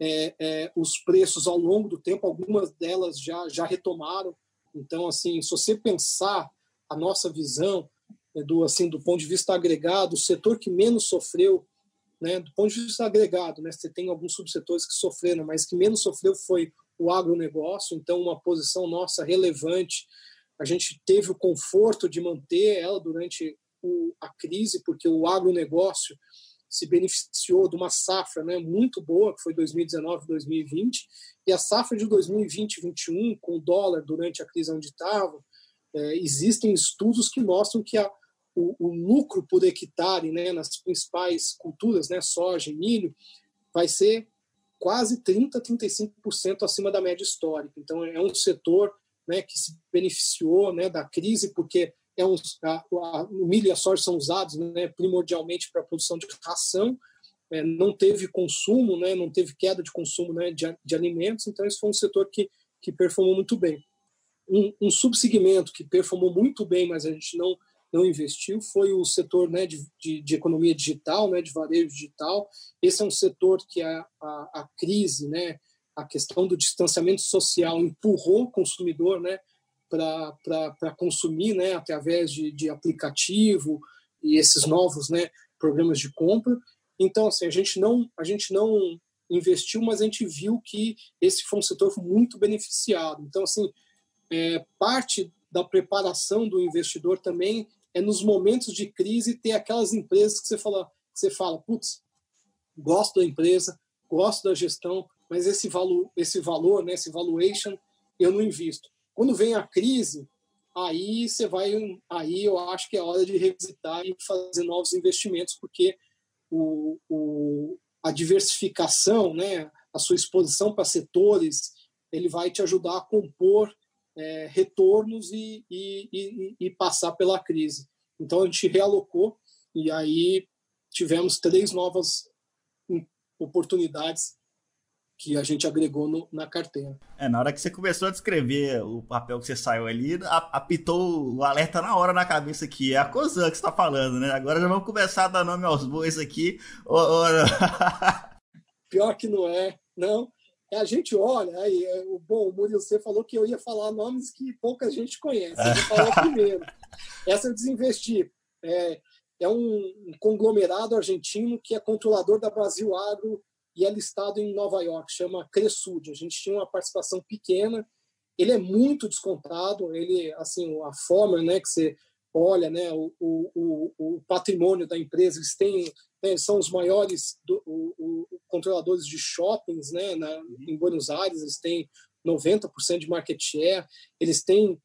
[SPEAKER 5] é, é, os preços ao longo do tempo. Algumas delas já, já retomaram. Então, assim, se você pensar a nossa visão é, do, assim, do ponto de vista agregado, o setor que menos sofreu né, do ponto de vista agregado, né, você tem alguns subsetores que sofreram, mas que menos sofreu foi o agronegócio, então uma posição nossa relevante. A gente teve o conforto de manter ela durante o, a crise, porque o agronegócio se beneficiou de uma safra né, muito boa, que foi 2019 2020, e a safra de 2020 e 2021, com o dólar durante a crise onde estava, é, existem estudos que mostram que a, o, o lucro por hectare né, nas principais culturas, né, soja e milho, vai ser quase 30%, 35% acima da média histórica. Então, é um setor né, que se beneficiou né, da crise, porque é um, a, a, o milho e a soja são usados né, primordialmente para a produção de ração, é, não teve consumo, né, não teve queda de consumo né, de, de, alimentos, então esse foi um setor que, que performou muito bem. Um, um subsegmento que performou muito bem, mas a gente não não investiu foi o setor né, de, de, de, economia digital, né, de varejo digital. Esse é um setor que a, a, a, crise, né, a questão do distanciamento social empurrou o consumidor né, para consumir né, através de, de aplicativo e esses novos né, programas de compra. Então, assim, a gente não, a gente não investiu, mas a gente viu que esse foi um setor muito beneficiado. Então, assim, é, parte da preparação do investidor também é nos momentos de crise ter aquelas empresas que você fala, que você fala, putz, gosto da empresa, gosto da gestão, mas esse valor, esse valor, né, esse valuation, eu não invisto. Quando vem a crise, aí você vai, aí eu acho que é hora de revisitar e fazer novos investimentos, porque o, o, a diversificação, né, a sua exposição para setores, ele vai te ajudar a compor é, retornos e, e, e, e, passar pela crise. Então a gente realocou e aí tivemos três novas oportunidades que a gente agregou no, na carteira.
[SPEAKER 3] É, na hora que você começou a descrever o papel que você saiu ali, apitou o alerta na hora na cabeça aqui. É a Cosan que você está falando, né? Agora já vamos começar a dar nome aos bois aqui.
[SPEAKER 5] Pior que não é, não. É, a gente olha, aí, é, o bom, o Murilo, você falou que eu ia falar nomes que pouca gente conhece. Eu vou falar primeiro. Essa eu desinvesti. É, é um conglomerado argentino que é controlador da Brasil Agro e é listado em Nova York, chama Cresud. A gente tinha uma participação pequena, ele é muito descontado, ele, assim, a forma né, que você olha, né, o, o, o patrimônio da empresa, eles têm né, são os maiores do, o, controladores de shoppings né, na, em Buenos Aires, eles têm 90% de market share, eles têm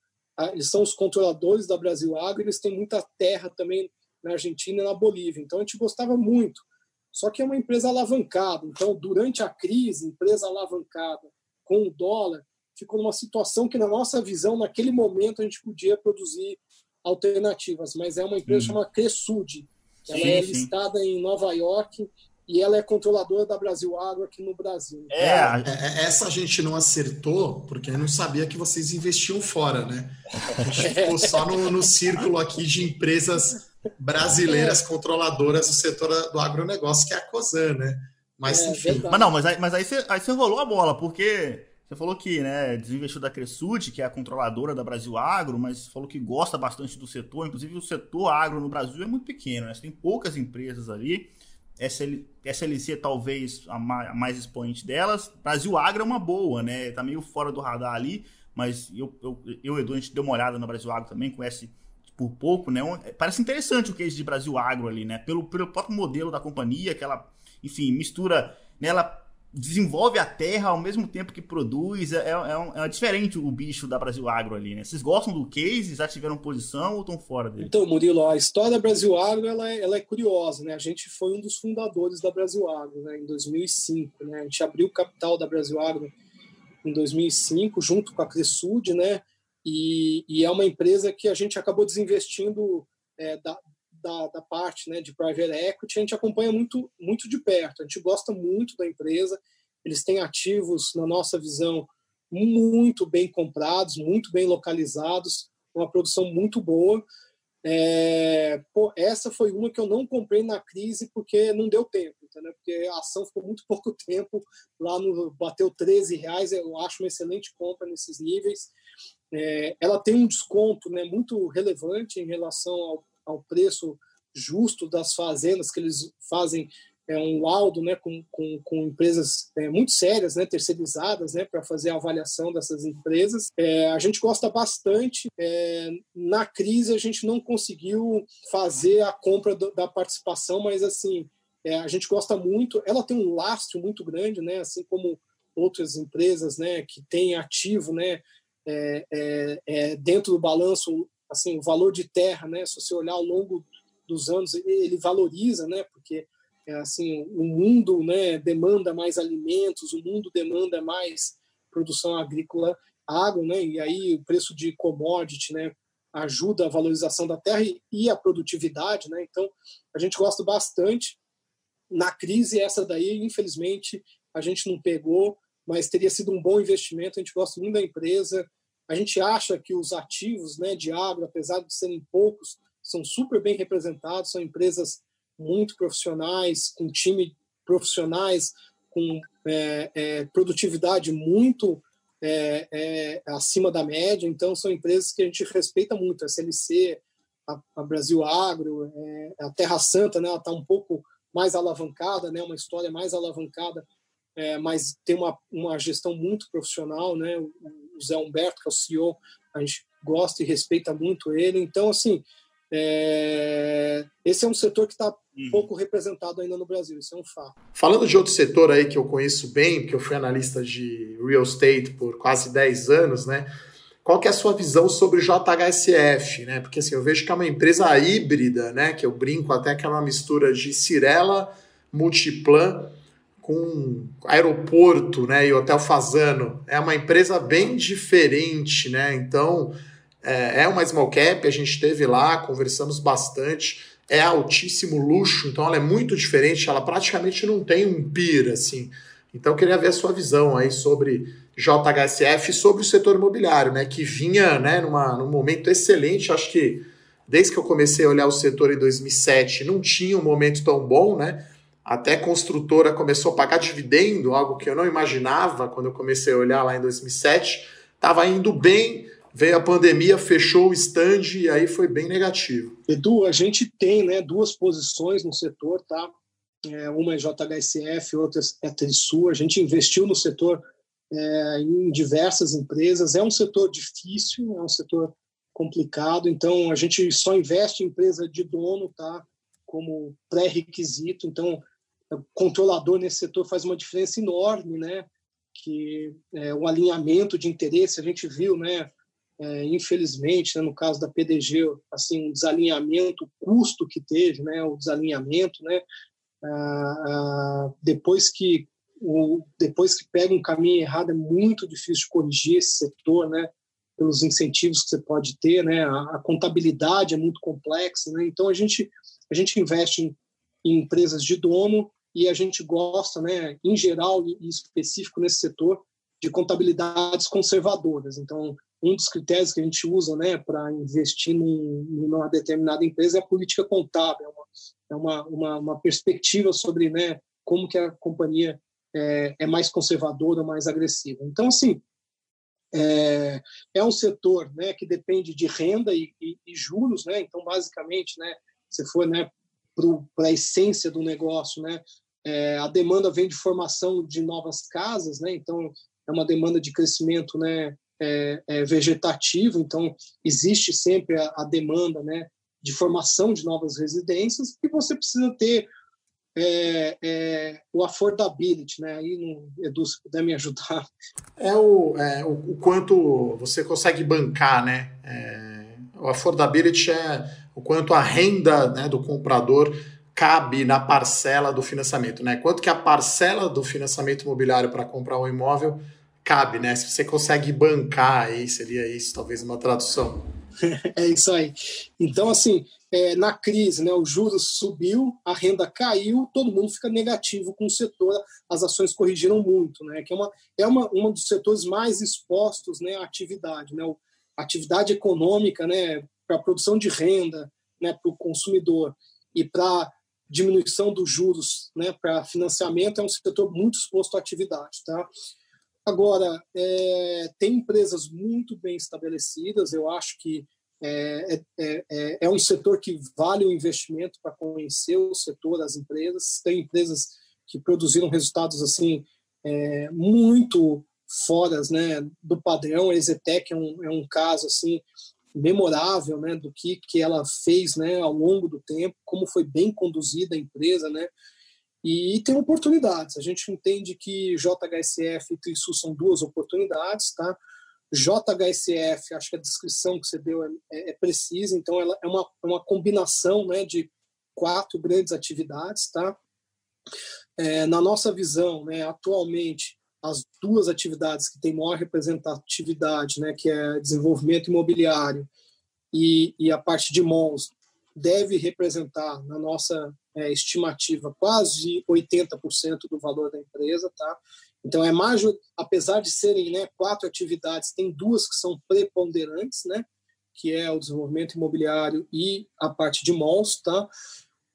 [SPEAKER 5] eles são os controladores da Brasil Agro, eles têm muita terra também na Argentina e na Bolívia. Então a gente gostava muito. Só que é uma empresa alavancada. Então, durante a crise, empresa alavancada com o dólar, ficou numa situação que, na nossa visão, naquele momento, a gente podia produzir alternativas. Mas é uma empresa uhum. chamada Cresud, ela sim, é listada sim. em Nova York e ela é controladora da Brasil Agro aqui no Brasil.
[SPEAKER 4] É, é, é, essa a gente não acertou porque não sabia que vocês investiam fora, né? A gente ficou só no, no círculo aqui de empresas brasileiras é. controladoras do setor do agronegócio, que é a COSAN, né? Mas é, enfim.
[SPEAKER 3] Mas não, mas aí, mas aí, você, aí você rolou a bola, porque você falou que né, desinvestiu da Cresud, que é a controladora da Brasil Agro, mas falou que gosta bastante do setor. Inclusive, o setor agro no Brasil é muito pequeno, né? Você tem poucas empresas ali. SL, SLC talvez a mais, a mais expoente delas. Brasil Agro é uma boa, né? Tá meio fora do radar ali, mas eu, eu, eu Edu, a gente deu uma olhada no Brasil Agro também, conhece por pouco, né? Parece interessante o case de Brasil Agro ali, né? Pelo, pelo próprio modelo da companhia, que ela, enfim, mistura. Né? Ela desenvolve a terra ao mesmo tempo que produz. É, é, é, diferente o bicho da Brasil Agro ali, né? Vocês gostam do case? Já tiveram posição ou estão fora dele?
[SPEAKER 5] Então, Murilo, a história da Brasil Agro ela é, ela é curiosa, né? A gente foi um dos fundadores da Brasil Agro, né? Em 2005, né? A gente abriu o capital da Brasil Agro em 2005, junto com a Cresud, né? E, e, é uma empresa que a gente acabou desinvestindo é, da, da, da, parte né, de private equity, a gente acompanha muito, muito de perto, a gente gosta muito da empresa, eles têm ativos, na nossa visão, muito bem comprados, muito bem localizados, uma produção muito boa. É, pô, essa foi uma que eu não comprei na crise porque não deu tempo, entendeu? porque a ação ficou muito pouco tempo, lá no bateu 13 reais, eu acho uma excelente compra nesses níveis. É, ela tem um desconto né, muito relevante em relação ao, ao preço justo das fazendas que eles fazem é um laudo né, com, com, com empresas é, muito sérias, né, terceirizadas, né, para fazer a avaliação dessas empresas. É, a gente gosta bastante. É, na crise, a gente não conseguiu fazer a compra do, da participação, mas assim é, a gente gosta muito. Ela tem um lastro muito grande, né, assim como outras empresas né, que têm ativo né, é, é, é, dentro do balanço, assim, o valor de terra, né? Se você olhar ao longo dos anos, ele valoriza, né? Porque é, assim, o mundo, né, demanda mais alimentos, o mundo demanda mais produção agrícola, água, né? E aí o preço de commodity, né, ajuda a valorização da terra e, e a produtividade, né? Então, a gente gosta bastante. Na crise essa daí, infelizmente, a gente não pegou, mas teria sido um bom investimento. A gente gosta muito da empresa. A gente acha que os ativos né, de agro, apesar de serem poucos, são super bem representados, são empresas muito profissionais, com time profissionais, com é, é, produtividade muito é, é acima da média. Então, são empresas que a gente respeita muito. A CLC, a, a Brasil Agro, é, a Terra Santa, né, ela está um pouco mais alavancada, né, uma história mais alavancada é, mas tem uma, uma gestão muito profissional, né? O, Zé Humberto, que é o CEO, a gente gosta e respeita muito ele. Então, assim, é, esse é um setor que está uhum. pouco representado ainda no Brasil, isso é um fato.
[SPEAKER 4] Falando de outro setor aí que eu conheço bem, porque eu fui analista de real estate por quase 10 anos, né? Qual que é a sua visão sobre o JHSF, né? Porque assim, eu vejo que é uma empresa híbrida, né? Que eu brinco até que é uma mistura de Cirela, Multiplan com aeroporto, né, e Hotel Fazano. É uma empresa bem diferente, né? Então, é, é uma small cap, a gente esteve lá, conversamos bastante. É altíssimo luxo, então ela é muito diferente, ela praticamente não tem um PIR, assim. Então, queria ver a sua visão aí sobre JHSF e sobre o setor imobiliário, né, que vinha, né, numa, num momento excelente, acho que desde que eu comecei a olhar o setor em 2007, não tinha um momento tão bom, né? Até construtora começou a pagar dividendo, algo que eu não imaginava quando eu comecei a olhar lá em 2007. Estava indo bem, veio a pandemia, fechou o stand e aí foi bem negativo.
[SPEAKER 5] Edu, a gente tem né, duas posições no setor, tá? É, uma é JHSF, outra é Trisul. A gente investiu no setor é, em diversas empresas. É um setor difícil, é um setor complicado, então a gente só investe em empresa de dono, tá? Como pré-requisito. Então controlador nesse setor faz uma diferença enorme, né? Que é, alinhamento de interesse a gente viu, né? É, infelizmente, né, no caso da PDG, assim, um desalinhamento, o custo que teve, né? O desalinhamento, né? Ah, ah, depois que o, depois que pega um caminho errado é muito difícil corrigir esse setor, né? Pelos incentivos que você pode ter, né? A, a contabilidade é muito complexa, né? Então a gente a gente investe em, em empresas de dono e a gente gosta, né, em geral e específico nesse setor, de contabilidades conservadoras. Então, um dos critérios que a gente usa né, para investir em numa determinada empresa é a política contábil, é é uma, uma, uma perspectiva sobre né, como que a companhia é, é, mais conservadora, mais agressiva. Então, assim, é, é um setor né, que depende de renda e, e, e juros, né? Então, basicamente, né, se for né, para a essência do negócio, né, é, a demanda vem de formação de novas casas, né? Então é uma demanda de crescimento, né? É, é vegetativo. Então existe sempre a, a, demanda, né? De formação de novas residências e você precisa ter é, é, o affordability, né? Aí, no, Edu, se puder me ajudar.
[SPEAKER 4] É o, é, o, o quanto você consegue bancar, né? O affordability é o quanto a renda né, do comprador cabe na parcela do financiamento, né? Quanto que a parcela do financiamento imobiliário para comprar um imóvel cabe, né? Se você consegue bancar aí, seria isso, talvez uma tradução.
[SPEAKER 5] é isso aí. Então, assim, é, na crise, né, o juros subiu, a renda caiu, todo mundo fica negativo com o setor, as ações corrigiram muito, né, que é, uma, é uma, um dos setores mais expostos né, à atividade. Né, a atividade econômica né, para a produção de renda né, para o consumidor e para diminuição dos juros né, para financiamento é um setor muito exposto à atividade. Tá? Agora, é, tem empresas muito bem estabelecidas, eu acho que é, é, é, é um setor que vale o investimento para conhecer o setor, as empresas. Tem empresas que produziram resultados assim é, muito fora né, do padrão. A Exetec é um, é um caso assim memorável né, do que, que ela fez né, ao longo do tempo, como foi bem conduzida a empresa, né, e tem oportunidades. A gente entende que JHSF e Trisul são duas oportunidades, tá? JHSF, acho que a descrição que você deu é, é, é precisa, então ela é uma, é uma combinação né, de quatro grandes atividades. Tá? É, na nossa visão, né, atualmente, as duas atividades que têm maior representatividade, né, que é desenvolvimento imobiliário e, e a parte de malls, deve representar, na nossa é, estimativa, quase 80% do valor da empresa. Tá? Então, é mais, apesar de serem né, quatro atividades, tem duas que são preponderantes, né, que é o desenvolvimento imobiliário e a parte de malls. Tá?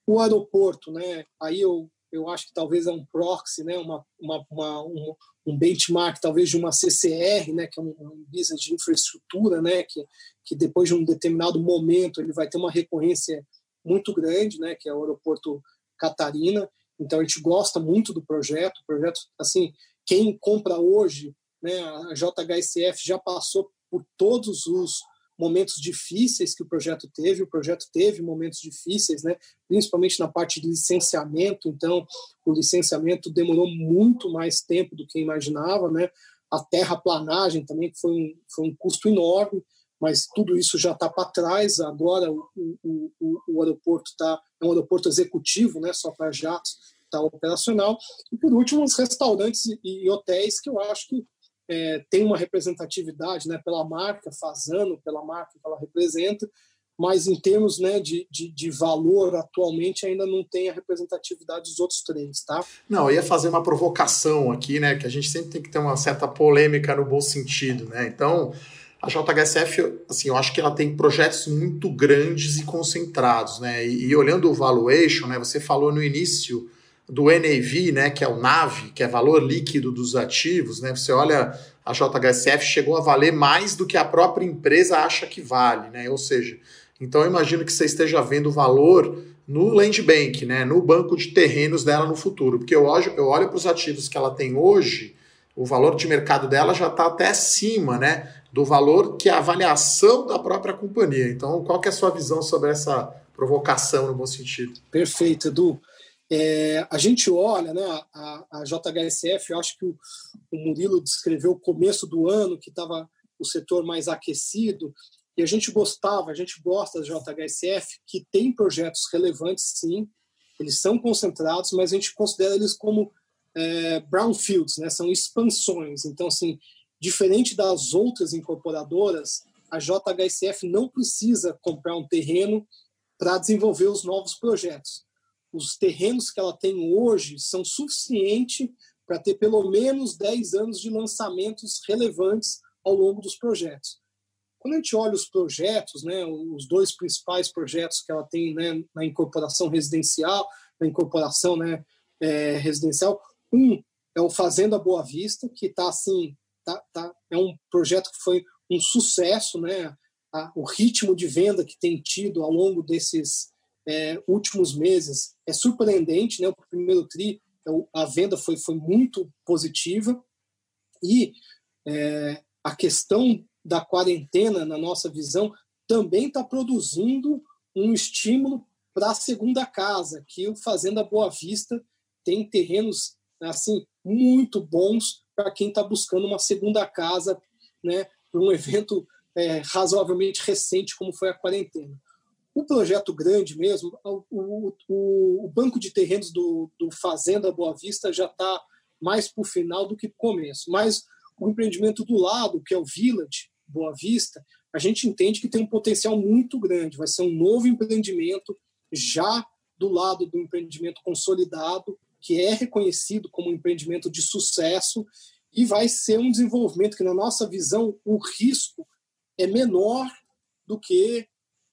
[SPEAKER 5] O aeroporto, né, aí eu, eu acho que talvez é um proxy, né, uma, uma, uma um, um, benchmark talvez de uma CCR, né, que é um, um business de infraestrutura, né, que, que depois de um determinado momento ele vai ter uma recorrência muito grande, né, que é o aeroporto Catarina. Então a gente gosta muito do projeto. O projeto, assim, quem compra hoje, né, a JHSF já passou por todos os momentos difíceis que o projeto teve. O projeto teve momentos difíceis, né, principalmente na parte de licenciamento. Então, o licenciamento demorou muito mais tempo do que imaginava, né? A terraplanagem também foi um, foi um custo enorme, mas tudo isso já está para trás. Agora o, o, o, o aeroporto está é um aeroporto executivo, né, só para jatos está operacional. E, por último, os restaurantes e hotéis, que eu acho que é, tem uma representatividade né, pela marca, Fazano, pela marca que ela representa, mas em termos né, de, de, de, valor, atualmente ainda não tem a representatividade dos outros três, tá?
[SPEAKER 4] Não, eu ia fazer uma provocação aqui, né? Que a gente sempre tem que ter uma certa polêmica no bom sentido, né? Então, a JHSF, assim, eu acho que ela tem projetos muito grandes e concentrados, né? E, e olhando o valuation, né? Você falou no início do NAV, né, que é o NAV, que é valor líquido dos ativos, né? Você olha a JHSF chegou a valer mais do que a própria empresa acha que vale, né? Ou seja, então eu imagino que você esteja vendo valor no land bank, né, no banco de terrenos dela no futuro, porque eu olho, eu olho para os ativos que ela tem hoje, o valor de mercado dela já está até acima, né, do valor que é a avaliação da própria companhia. Então, qual que é a sua visão sobre essa provocação no bom sentido?
[SPEAKER 5] Perfeito, Edu. É, a gente olha, né, a, a JHSF, eu acho que o, o Murilo descreveu o começo do ano, que estava o setor mais aquecido, e a gente gostava, a gente gosta da JHSF, que tem projetos relevantes, sim, eles são concentrados, mas a gente considera eles como é, brownfields, né, são expansões. Então, assim, diferente das outras incorporadoras, a JHSF não precisa comprar um terreno para desenvolver os novos projetos os terrenos que ela tem hoje são suficientes para ter pelo menos 10 anos de lançamentos relevantes ao longo dos projetos. Quando a gente olha os projetos, né, os dois principais projetos que ela tem né, na incorporação residencial, na incorporação né, é, residencial, um é o Fazenda Boa Vista, que está assim, tá, tá, é um projeto que foi um sucesso, né, a, o ritmo de venda que tem tido ao longo desses é, últimos meses é surpreendente, né? O primeiro tri, então, a venda foi, foi muito positiva e é, a questão da quarentena, na nossa visão, também está produzindo um estímulo para a segunda casa, que o Fazenda Boa Vista tem terrenos assim muito bons para quem está buscando uma segunda casa, né, um evento é, razoavelmente recente como foi a quarentena. O projeto grande mesmo, o, o, o banco de terrenos do, do Fazenda Boa Vista já está mais para o final do que para o começo. Mas o empreendimento do lado, que é o Village Boa Vista, a gente entende que tem um potencial muito grande. Vai ser um novo empreendimento já do lado do empreendimento consolidado, que é reconhecido como um empreendimento de sucesso e vai ser um desenvolvimento que, na nossa visão, o risco é menor do que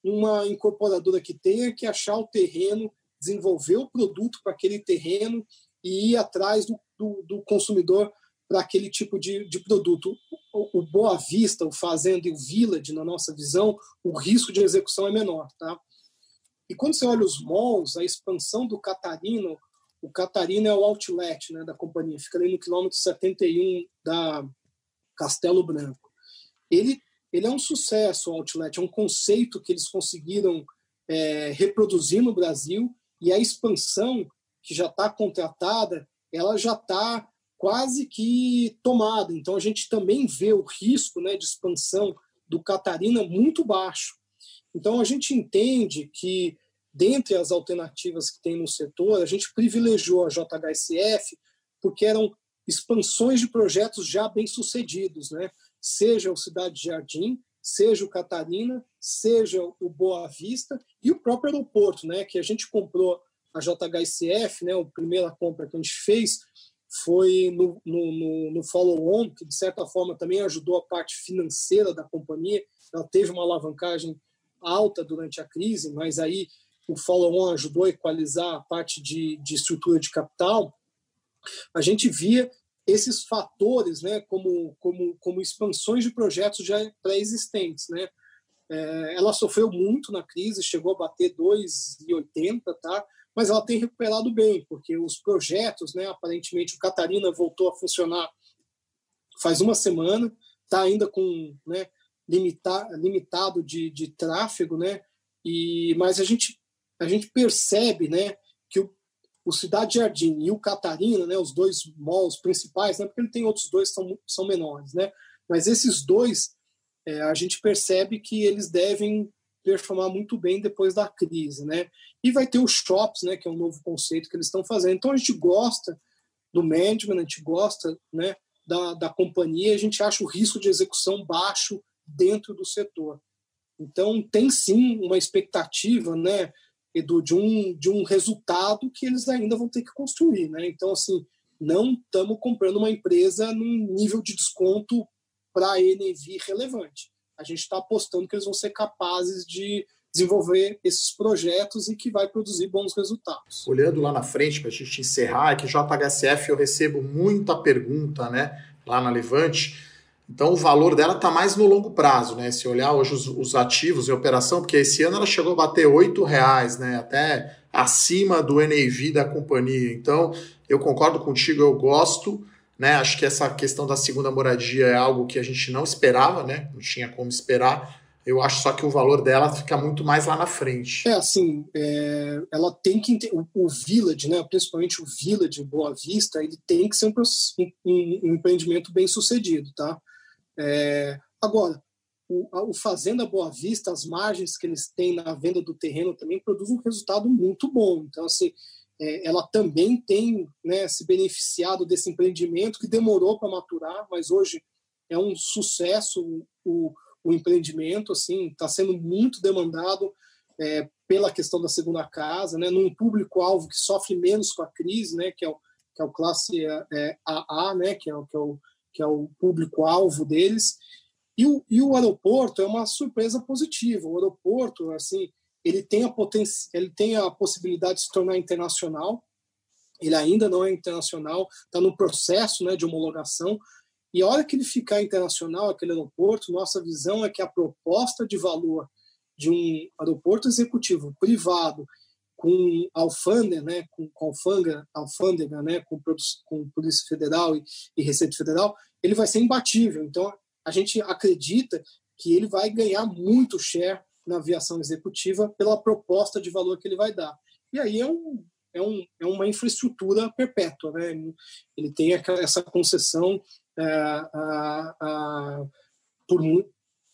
[SPEAKER 5] uma incorporadora que tenha que achar o terreno, desenvolver o produto para aquele terreno e ir atrás do, do, do consumidor para aquele tipo de, de produto. O, o, Boa Vista, o Fazenda e o Village, na nossa visão, o risco de execução é menor. Tá? E quando você olha os malls, a expansão do Catarina, o Catarina é o outlet né, da companhia, fica ali no quilômetro 71 da Castelo Branco. Ele, ele é um sucesso, o outlet, é um conceito que eles conseguiram é, reproduzir no Brasil e a expansão que já está contratada, ela já está quase que tomada. Então a gente também vê o risco né, de expansão do Catarina muito baixo. Então a gente entende que dentre as alternativas que tem no setor, a gente privilegiou a JHSF porque eram expansões de projetos já bem sucedidos, né? Seja o Cidade Jardim, seja o Catarina, seja o Boa Vista e o próprio aeroporto, né? Que a gente comprou a JHSF, né? A primeira compra que a gente fez foi no, no, no, follow-on, que de certa forma também ajudou a parte financeira da companhia. Ela teve uma alavancagem alta durante a crise, mas aí o follow-on ajudou a equalizar a parte de, de estrutura de capital, a gente via esses fatores né, como, como, como expansões de projetos já pré-existentes. Né? É, ela sofreu muito na crise, chegou a bater 2,80, tá? mas ela tem recuperado bem, porque os projetos, né, aparentemente o Catarina voltou a funcionar faz uma semana, está ainda com né, limita, limitado de, de tráfego, né, e, mas a gente a gente percebe né, o, Cidade Jardim e o Catarina, né, os dois malls principais, né, porque ele tem outros dois que são, são menores, né, mas esses dois é, a gente percebe que eles devem performar muito bem depois da crise. Né? E vai ter os shops, né, que é um novo conceito que eles estão fazendo. Então a gente gosta do management, a gente gosta né, da, da companhia, a gente acha o risco de execução baixo dentro do setor. Então tem sim uma expectativa, né, Edu, de um, de um resultado que eles ainda vão ter que construir. Né? Então, assim, não estamos comprando uma empresa num nível de desconto para a NV relevante. A gente está apostando que eles vão ser capazes de desenvolver esses projetos e que vai produzir bons resultados.
[SPEAKER 4] Olhando lá na frente, para a gente encerrar, é que JHSF eu recebo muita pergunta né, lá na Levante então o valor dela está mais no longo prazo, né? Se olhar hoje os, os, ativos em operação, porque esse ano ela chegou a bater R$ reais, né? Até acima do NAV da companhia. Então eu concordo contigo, eu gosto, né? Acho que essa questão da segunda moradia é algo que a gente não esperava, né? Não tinha como esperar. Eu acho só que o valor dela fica muito mais lá na frente.
[SPEAKER 5] É assim, é, ela tem que o, o, Village, né? Principalmente o Village Boa Vista, ele tem que ser um, um, um empreendimento bem sucedido, tá? É, agora, o, o, Fazenda Boa Vista, as margens que eles têm na venda do terreno também produzem um resultado muito bom. Então, assim, é, ela também tem né, se beneficiado desse empreendimento que demorou para maturar, mas hoje é um sucesso o, o empreendimento, assim, está sendo muito demandado é, pela questão da segunda casa, né, num público-alvo que sofre menos com a crise, né, que é o, que é o classe é, AA, né, que é, que é o que é o público-alvo deles. E o, e o aeroporto é uma surpresa positiva. O aeroporto, assim, ele tem a ele tem a possibilidade de se tornar internacional. Ele ainda não é internacional, está no processo, né, de homologação. E a hora que ele ficar internacional, aquele aeroporto, nossa visão é que a proposta de valor de um aeroporto executivo privado com alfândega, né, com, com alfândega, alfândega, né, com, com Polícia Federal e, e, Receita Federal, ele vai ser imbatível. Então, a gente acredita que ele vai ganhar muito share na aviação executiva pela proposta de valor que ele vai dar. E aí é, um, é, um, é uma infraestrutura perpétua. Né? Ele tem essa concessão é, a, a, por,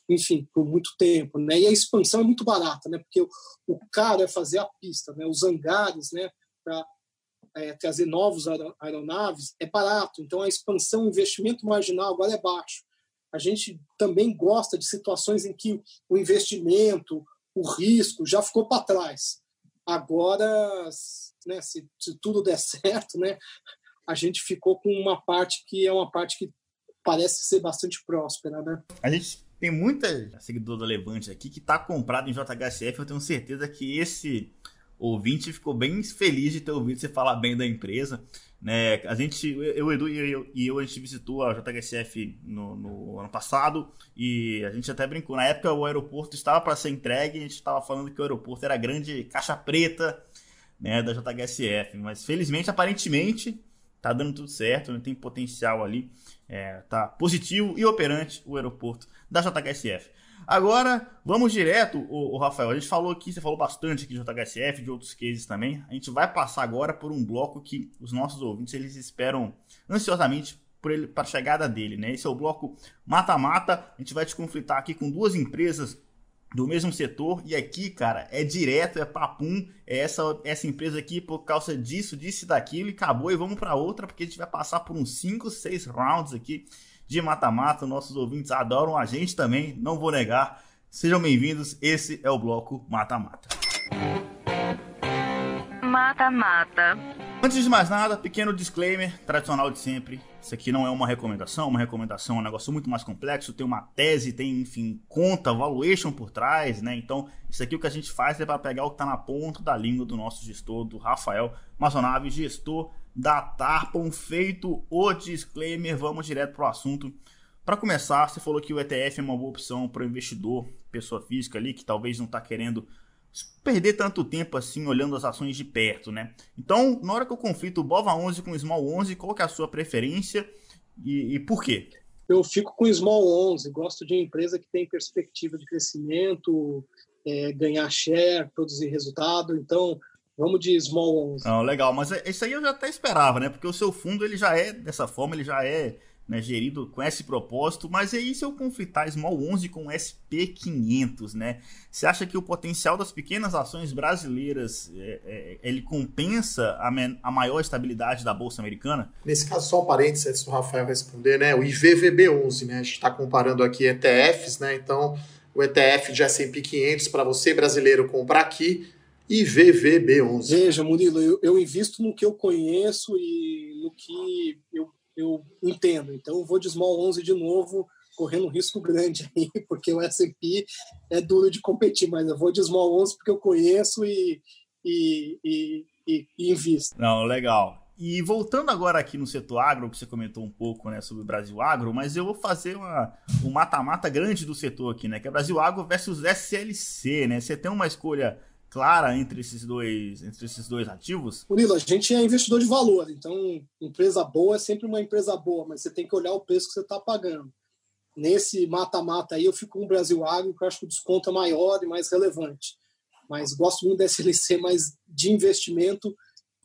[SPEAKER 5] enfim, por muito tempo. Né? E a expansão é muito barata, né? porque o, o caro é fazer a pista, né? os hangares né? para é, trazer novos aeronaves é barato. Então a expansão, o investimento marginal agora é baixo. A gente também gosta de situações em que o investimento, o risco já ficou para trás. Agora, né, se, se, tudo der certo, né, a gente ficou com uma parte que é uma parte que parece ser bastante próspera. Né?
[SPEAKER 3] A gente tem muita seguidor da Levante aqui que está comprado em JHSF. Eu tenho certeza que esse ouvinte ficou bem feliz de ter ouvido você falar bem da empresa. Né? A gente, eu, Edu e eu, e eu, a gente visitou a JHSF no, no, ano passado e a gente até brincou. Na época o aeroporto estava para ser entregue a gente estava falando que o aeroporto era a grande caixa preta né, da JHSF. Mas felizmente, aparentemente, tá dando tudo certo, né? tem potencial ali, é, tá positivo e operante o aeroporto da JHSF. Agora, vamos direto, o, Rafael. A gente falou aqui, você falou bastante aqui de JHSF, de outros cases também. A gente vai passar agora por um bloco que os nossos ouvintes eles esperam ansiosamente para a chegada dele, né? Esse é o bloco mata-mata. A gente vai te conflitar aqui com duas empresas do mesmo setor e aqui, cara, é direto, é papum, é essa essa empresa aqui por causa disso, disso e daquilo e acabou e vamos para outra porque a gente vai passar por uns 5, 6 rounds aqui de mata-mata. Nossos ouvintes adoram a gente também, não vou negar. Sejam bem-vindos, esse é o bloco Mata-Mata.
[SPEAKER 2] Mata-mata.
[SPEAKER 3] Antes de mais nada, pequeno disclaimer, tradicional de sempre. Isso aqui não é uma recomendação, uma recomendação é um negócio muito mais complexo, tem uma tese, tem, enfim, conta, valuation por trás, né? Então, isso aqui o que a gente faz é para pegar o que está na ponta da língua do nosso gestor, do Rafael Mazonave, gestor da Tarpon. Feito o disclaimer, vamos direto pro assunto. Para começar, você falou que o ETF é uma boa opção para o investidor, pessoa física ali, que talvez não está querendo perder tanto tempo assim olhando as ações de perto, né? Então, na hora que eu conflito o BOVA 11 com o Small 11, qual que é a sua preferência e, e por quê?
[SPEAKER 5] Eu fico com o Small 11, gosto de empresa que tem perspectiva de crescimento, é, ganhar share, produzir resultado, então vamos de Small 11.
[SPEAKER 3] Não, legal, mas é, isso aí eu já até esperava, né? Porque o seu fundo ele já é dessa forma, ele já é né, gerido com esse propósito, mas aí se eu conflitar Small 11 com SP500, né? Você acha que o potencial das pequenas ações brasileiras é, é, ele compensa a, a, maior estabilidade da bolsa americana?
[SPEAKER 4] Nesse caso, só um parênteses antes do Rafael responder, né? O IVVB11, né? A gente está comparando aqui ETFs, né? Então, o ETF de S&P 500 para você brasileiro comprar aqui IVVB11.
[SPEAKER 5] Veja, Murilo, eu, eu invisto no que eu conheço e no que eu eu entendo. Então, eu vou de Small 11 de novo, correndo um risco grande aí, porque o S&P é duro de competir, mas eu vou de Small 11 porque eu conheço e, e, e, e, e invisto.
[SPEAKER 3] Não, legal. E voltando agora aqui no setor agro, que você comentou um pouco né, sobre o Brasil Agro, mas eu vou fazer uma, um mata-mata grande do setor aqui, né? Que é Brasil Agro versus SLC, né? Você tem uma escolha clara entre esses dois, entre esses dois ativos?
[SPEAKER 5] Murilo, a gente é investidor de valor, então empresa boa é sempre uma empresa boa, mas você tem que olhar o preço que você está pagando. Nesse mata-mata aí, eu fico com o Brasil Agro, que eu acho que o desconto é maior e mais relevante. Mas gosto muito da SLC, mas de investimento,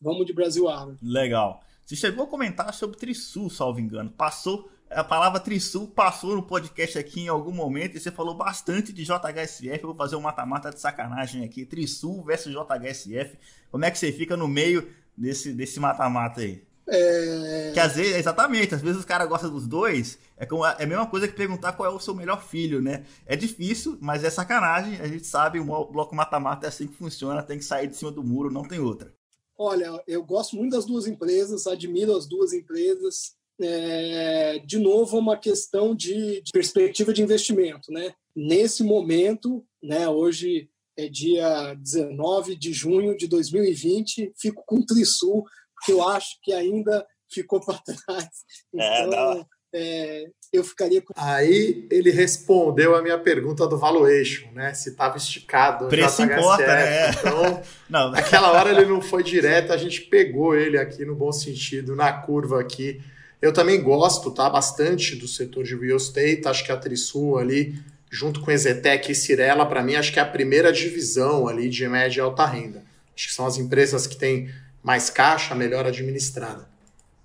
[SPEAKER 5] vamos de Brasil Agro.
[SPEAKER 3] Legal. Você chegou a comentar sobre Trisul, salvo engano. Passou a palavra Trisul passou no podcast aqui em algum momento e você falou bastante de JHSF. Eu vou fazer um mata-mata de sacanagem aqui. Trisul versus JHSF. Como é que você fica no meio desse desse mata-mata aí? É... Que às vezes, exatamente, às vezes os caras gostam dos dois. É, como, é a mesma coisa que perguntar qual é o seu melhor filho, né? É difícil, mas é sacanagem. A gente sabe, o bloco mata-mata é assim que funciona, tem que sair de cima do muro, não tem outra.
[SPEAKER 5] Olha, eu gosto muito das duas empresas, admiro as duas empresas é, de novo, uma questão de, de, perspectiva de investimento. Né? Nesse momento, né, hoje é dia 19 de junho de 2020, fico com o Trisul, porque eu acho que ainda ficou para trás. É, então, é, eu ficaria com.
[SPEAKER 4] Aí ele respondeu a minha pergunta do valuation, né? Se estava esticado.
[SPEAKER 3] Preço importa, né?
[SPEAKER 4] Então, não. naquela hora ele não foi direto, a gente pegou ele aqui no bom sentido, na curva aqui eu também gosto, tá, bastante do setor de real estate. Acho que a Trisul ali junto com Exetec e Cirela, para mim, acho que é a primeira divisão ali de média e alta renda. Acho que são as empresas que têm mais caixa, melhor administrada.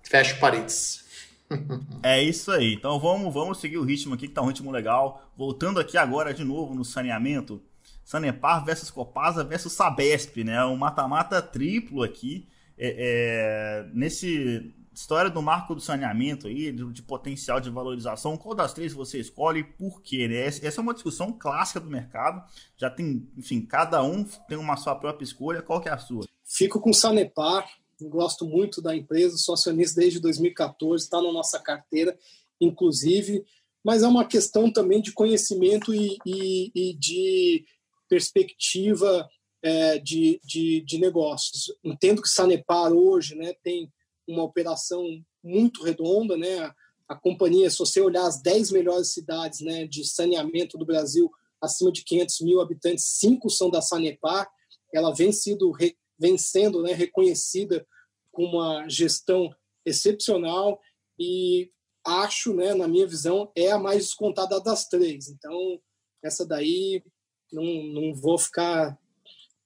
[SPEAKER 4] Fecho paredes.
[SPEAKER 3] É isso aí. Então vamos, vamos seguir o ritmo aqui, que tá um ritmo legal. Voltando aqui agora de novo no saneamento. Sanepar versus Copasa versus Sabesp, né? Um mata-mata triplo aqui. É, é, nesse história do marco do saneamento aí, de, de, potencial de valorização, qual das três você escolhe e por quê? Né? Essa é uma discussão clássica do mercado. Já tem, enfim, cada um tem uma sua própria escolha. Qual que é a sua?
[SPEAKER 5] Fico com Sanepar. Gosto muito da empresa, sou acionista desde 2014, está na nossa carteira, inclusive. Mas é uma questão também de conhecimento e, e, e de perspectiva é, de, de, de, negócios. Entendo que Sanepar hoje né, tem uma operação muito redonda, né? A companhia, se você olhar as 10 melhores cidades né, de saneamento do Brasil, acima de 500 mil habitantes, cinco são da Sanepar. Ela vem, sido, vem sendo né, reconhecida com uma gestão excepcional e acho, né, na minha visão, é a mais descontada das três. Então, essa daí não, não vou ficar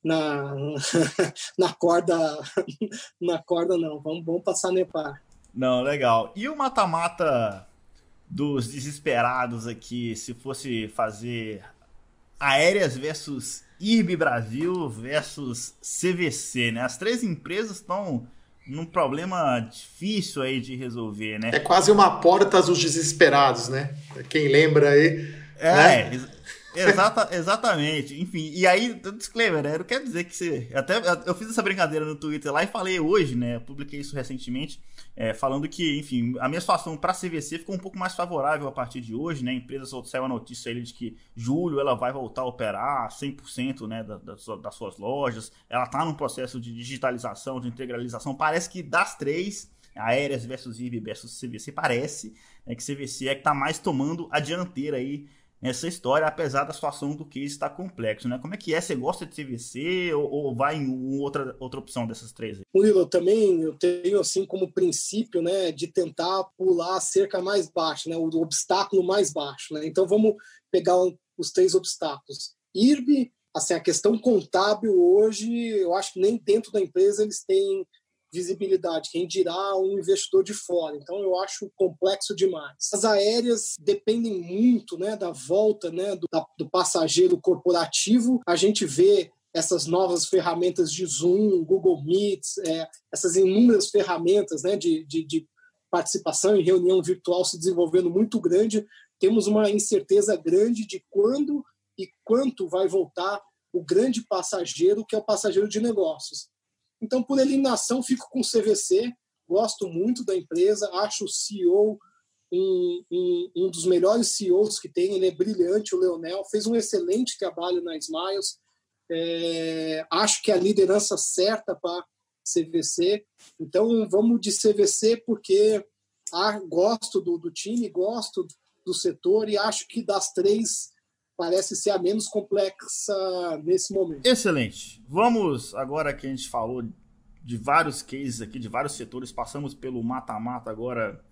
[SPEAKER 5] na, na corda na corda não. Vamos, vamos passar Nepar.
[SPEAKER 3] Não, legal. E o mata-mata dos desesperados aqui, se fosse fazer Aéreas versus IRB Brasil versus CVC, né? As três empresas estão num problema difícil aí de resolver, né?
[SPEAKER 4] É quase uma porta dos desesperados, né? Quem lembra aí.
[SPEAKER 3] É, né? Exata, exatamente. Enfim, e aí, disclaimer, né? Eu quero dizer que você. Até eu fiz essa brincadeira no Twitter lá e falei hoje, né? Eu publiquei isso recentemente, é, falando que, enfim, a minha situação para a CVC ficou um pouco mais favorável a partir de hoje, né? A empresa saiu a notícia aí de que julho ela vai voltar a operar 100% né, das, das suas lojas. Ela está num processo de digitalização, de integralização. Parece que das três, aéreas versus IB versus CVC, parece né, que CVC é que está mais tomando a dianteira aí essa história, apesar da situação do case estar complexo, né? Como é que é? Você gosta de CVC ou, ou vai em outra, outra opção dessas três?
[SPEAKER 5] Murilo, também eu tenho assim como princípio, né, de tentar pular a cerca mais baixa, né, o obstáculo mais baixo, né? Então vamos pegar um, os três obstáculos. IRB, assim, a questão contábil hoje, eu acho que nem dentro da empresa eles têm visibilidade, quem dirá um investidor de fora. Então eu acho complexo demais. As aéreas dependem muito, né, da volta, né, do, da, do passageiro corporativo. A gente vê essas novas ferramentas de Zoom, Google Meets, é, essas inúmeras ferramentas, né, de, de, de participação em reunião virtual se desenvolvendo muito grande. Temos uma incerteza grande de quando e quanto vai voltar o grande passageiro, que é o passageiro de negócios. Então, por eliminação, fico com o CVC. Gosto muito da empresa, acho o CEO um, um, um, dos melhores CEOs que tem. Ele é brilhante, o Leonel. Fez um excelente trabalho na Smiles. É, acho que é a liderança certa para CVC. Então, vamos de CVC porque ah, gosto do, do time, gosto do setor e acho que das três parece ser a menos complexa nesse momento.
[SPEAKER 3] Excelente. Vamos agora que a gente falou de vários cases aqui, de vários setores, passamos pelo mata-mata agora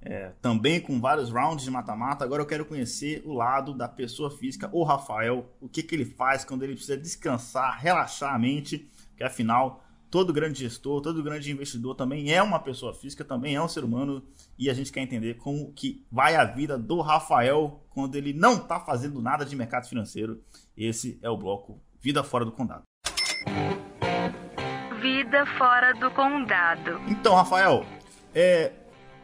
[SPEAKER 3] é, também com vários rounds de mata-mata. Agora eu quero conhecer o lado da pessoa física, o Rafael, o que, que ele faz quando ele precisa descansar, relaxar a mente, que afinal todo grande gestor, todo grande investidor também é uma pessoa física, também é um ser humano e a gente quer entender como que vai a vida do Rafael quando ele não está fazendo nada de mercado financeiro. Esse é o bloco Vida Fora do Condado.
[SPEAKER 2] Vida Fora do Condado.
[SPEAKER 3] Então, Rafael, é,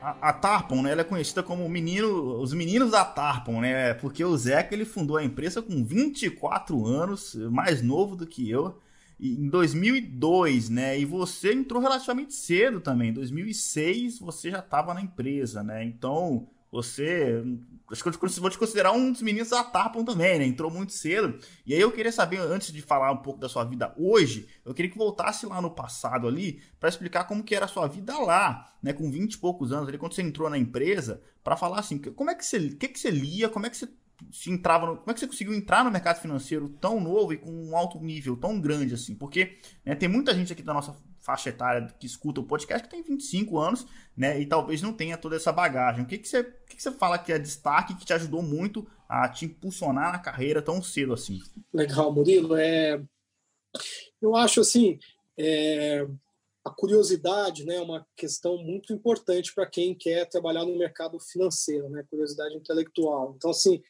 [SPEAKER 3] a, a Tarpon, né, ela é conhecida como menino, os meninos da Tarpon, né? Porque o Zeca ele fundou a empresa com 24 anos, mais novo do que eu em 2002, né? E você entrou relativamente cedo também. Em 2006 você já estava na empresa, né? Então você, acho que eu vou te considerar um dos meninos da Tarpon também, né? Entrou muito cedo. E aí eu queria saber, antes de falar um pouco da sua vida hoje, eu queria que voltasse lá no passado ali para explicar como que era a sua vida lá, né? Com 20 e poucos anos, ali quando você entrou na empresa, para falar assim, como é que você, o que que você lia, como é que você se entrava no, como é que você conseguiu entrar no mercado financeiro tão novo e com um alto nível tão grande assim? Porque né, tem muita gente aqui da nossa faixa etária que escuta o podcast que tem 25 anos, né, e talvez não tenha toda essa bagagem. O que que você, o que que você fala que é destaque que te ajudou muito a te impulsionar na carreira tão cedo assim?
[SPEAKER 5] Legal, Murilo. É... Eu acho assim, é... a curiosidade né, é uma questão muito importante para quem quer trabalhar no mercado financeiro, né? curiosidade intelectual. Então, assim,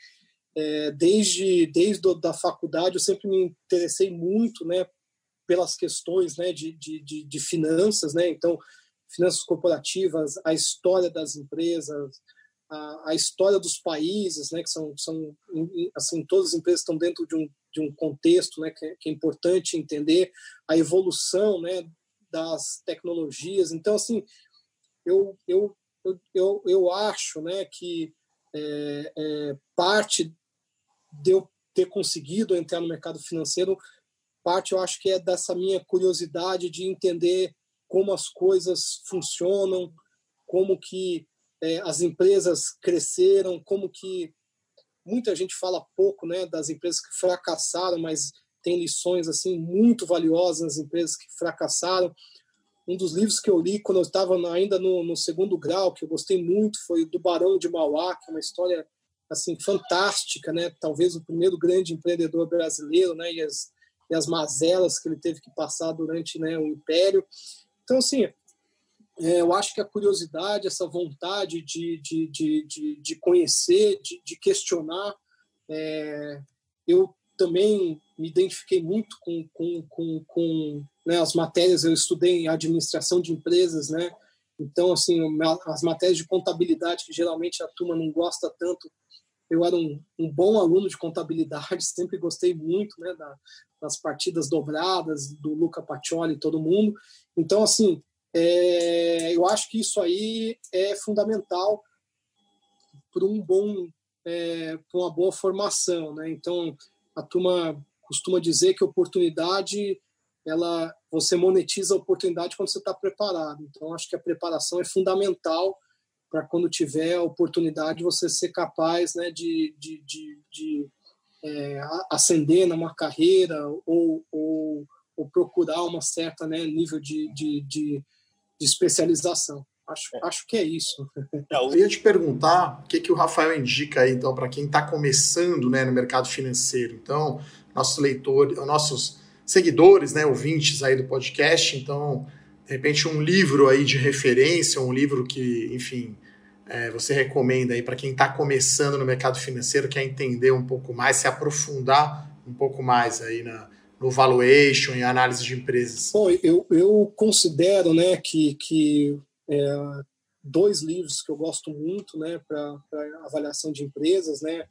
[SPEAKER 5] é... desde, desde da faculdade eu sempre me interessei muito né, pelas questões né, de, de, de, de finanças, né? então, finanças corporativas, a história das empresas, a, a, história dos países, né, que são, são assim, todas as empresas estão dentro de um, de um contexto né, que, é, que é importante entender, a evolução né, das tecnologias. Então, assim, eu, eu, eu, eu acho né, que é, é, parte de eu ter conseguido entrar no mercado financeiro, parte eu acho que é dessa minha curiosidade de entender como as coisas funcionam, como que é, as empresas cresceram, como que muita gente fala pouco, né, das empresas que fracassaram, mas tem lições assim muito valiosas nas empresas que fracassaram. Um dos livros que eu li quando eu estava ainda no, no, segundo grau, que eu gostei muito, foi do Barão de Mauá, que é uma história assim fantástica, né? Talvez o primeiro grande empreendedor brasileiro, né? E as, e as mazelas que ele teve que passar durante né, o Império. Então, assim, é, eu acho que a curiosidade, essa vontade de, de, de, de, de conhecer, de, de questionar, é, eu também me identifiquei muito com, com, com, com né, as matérias, eu estudei administração de empresas, né? Então, assim, as matérias de contabilidade, que geralmente a turma não gosta tanto, eu era um, um bom aluno de contabilidade, sempre gostei muito né, da, das partidas dobradas, do Luca Pacioli todo mundo. Então, assim, é, eu acho que isso aí é fundamental para um bom, é, para uma boa formação, né? Então a turma costuma dizer que oportunidade, ela, você monetiza a oportunidade quando você está preparado. Então acho que a preparação é fundamental para quando tiver a oportunidade você ser capaz, né, de, de, de, de é, ascender numa carreira ou, ou, ou procurar uma certa né, nível de, de, de de especialização. Acho, é. acho que é isso.
[SPEAKER 4] É, eu ia te perguntar o que, que o Rafael indica aí, então, para quem está começando né, no mercado financeiro. Então, nossos leitores, nossos seguidores, né, ouvintes aí do podcast, então, de repente, um livro aí de referência, um livro que, enfim, é, você recomenda aí para quem está começando no mercado financeiro, quer entender um pouco mais, se aprofundar um pouco mais aí na, no valuation e análise de empresas?
[SPEAKER 5] Bom, eu, eu considero né, que, que é, dois livros que eu gosto muito né, para avaliação de empresas, né,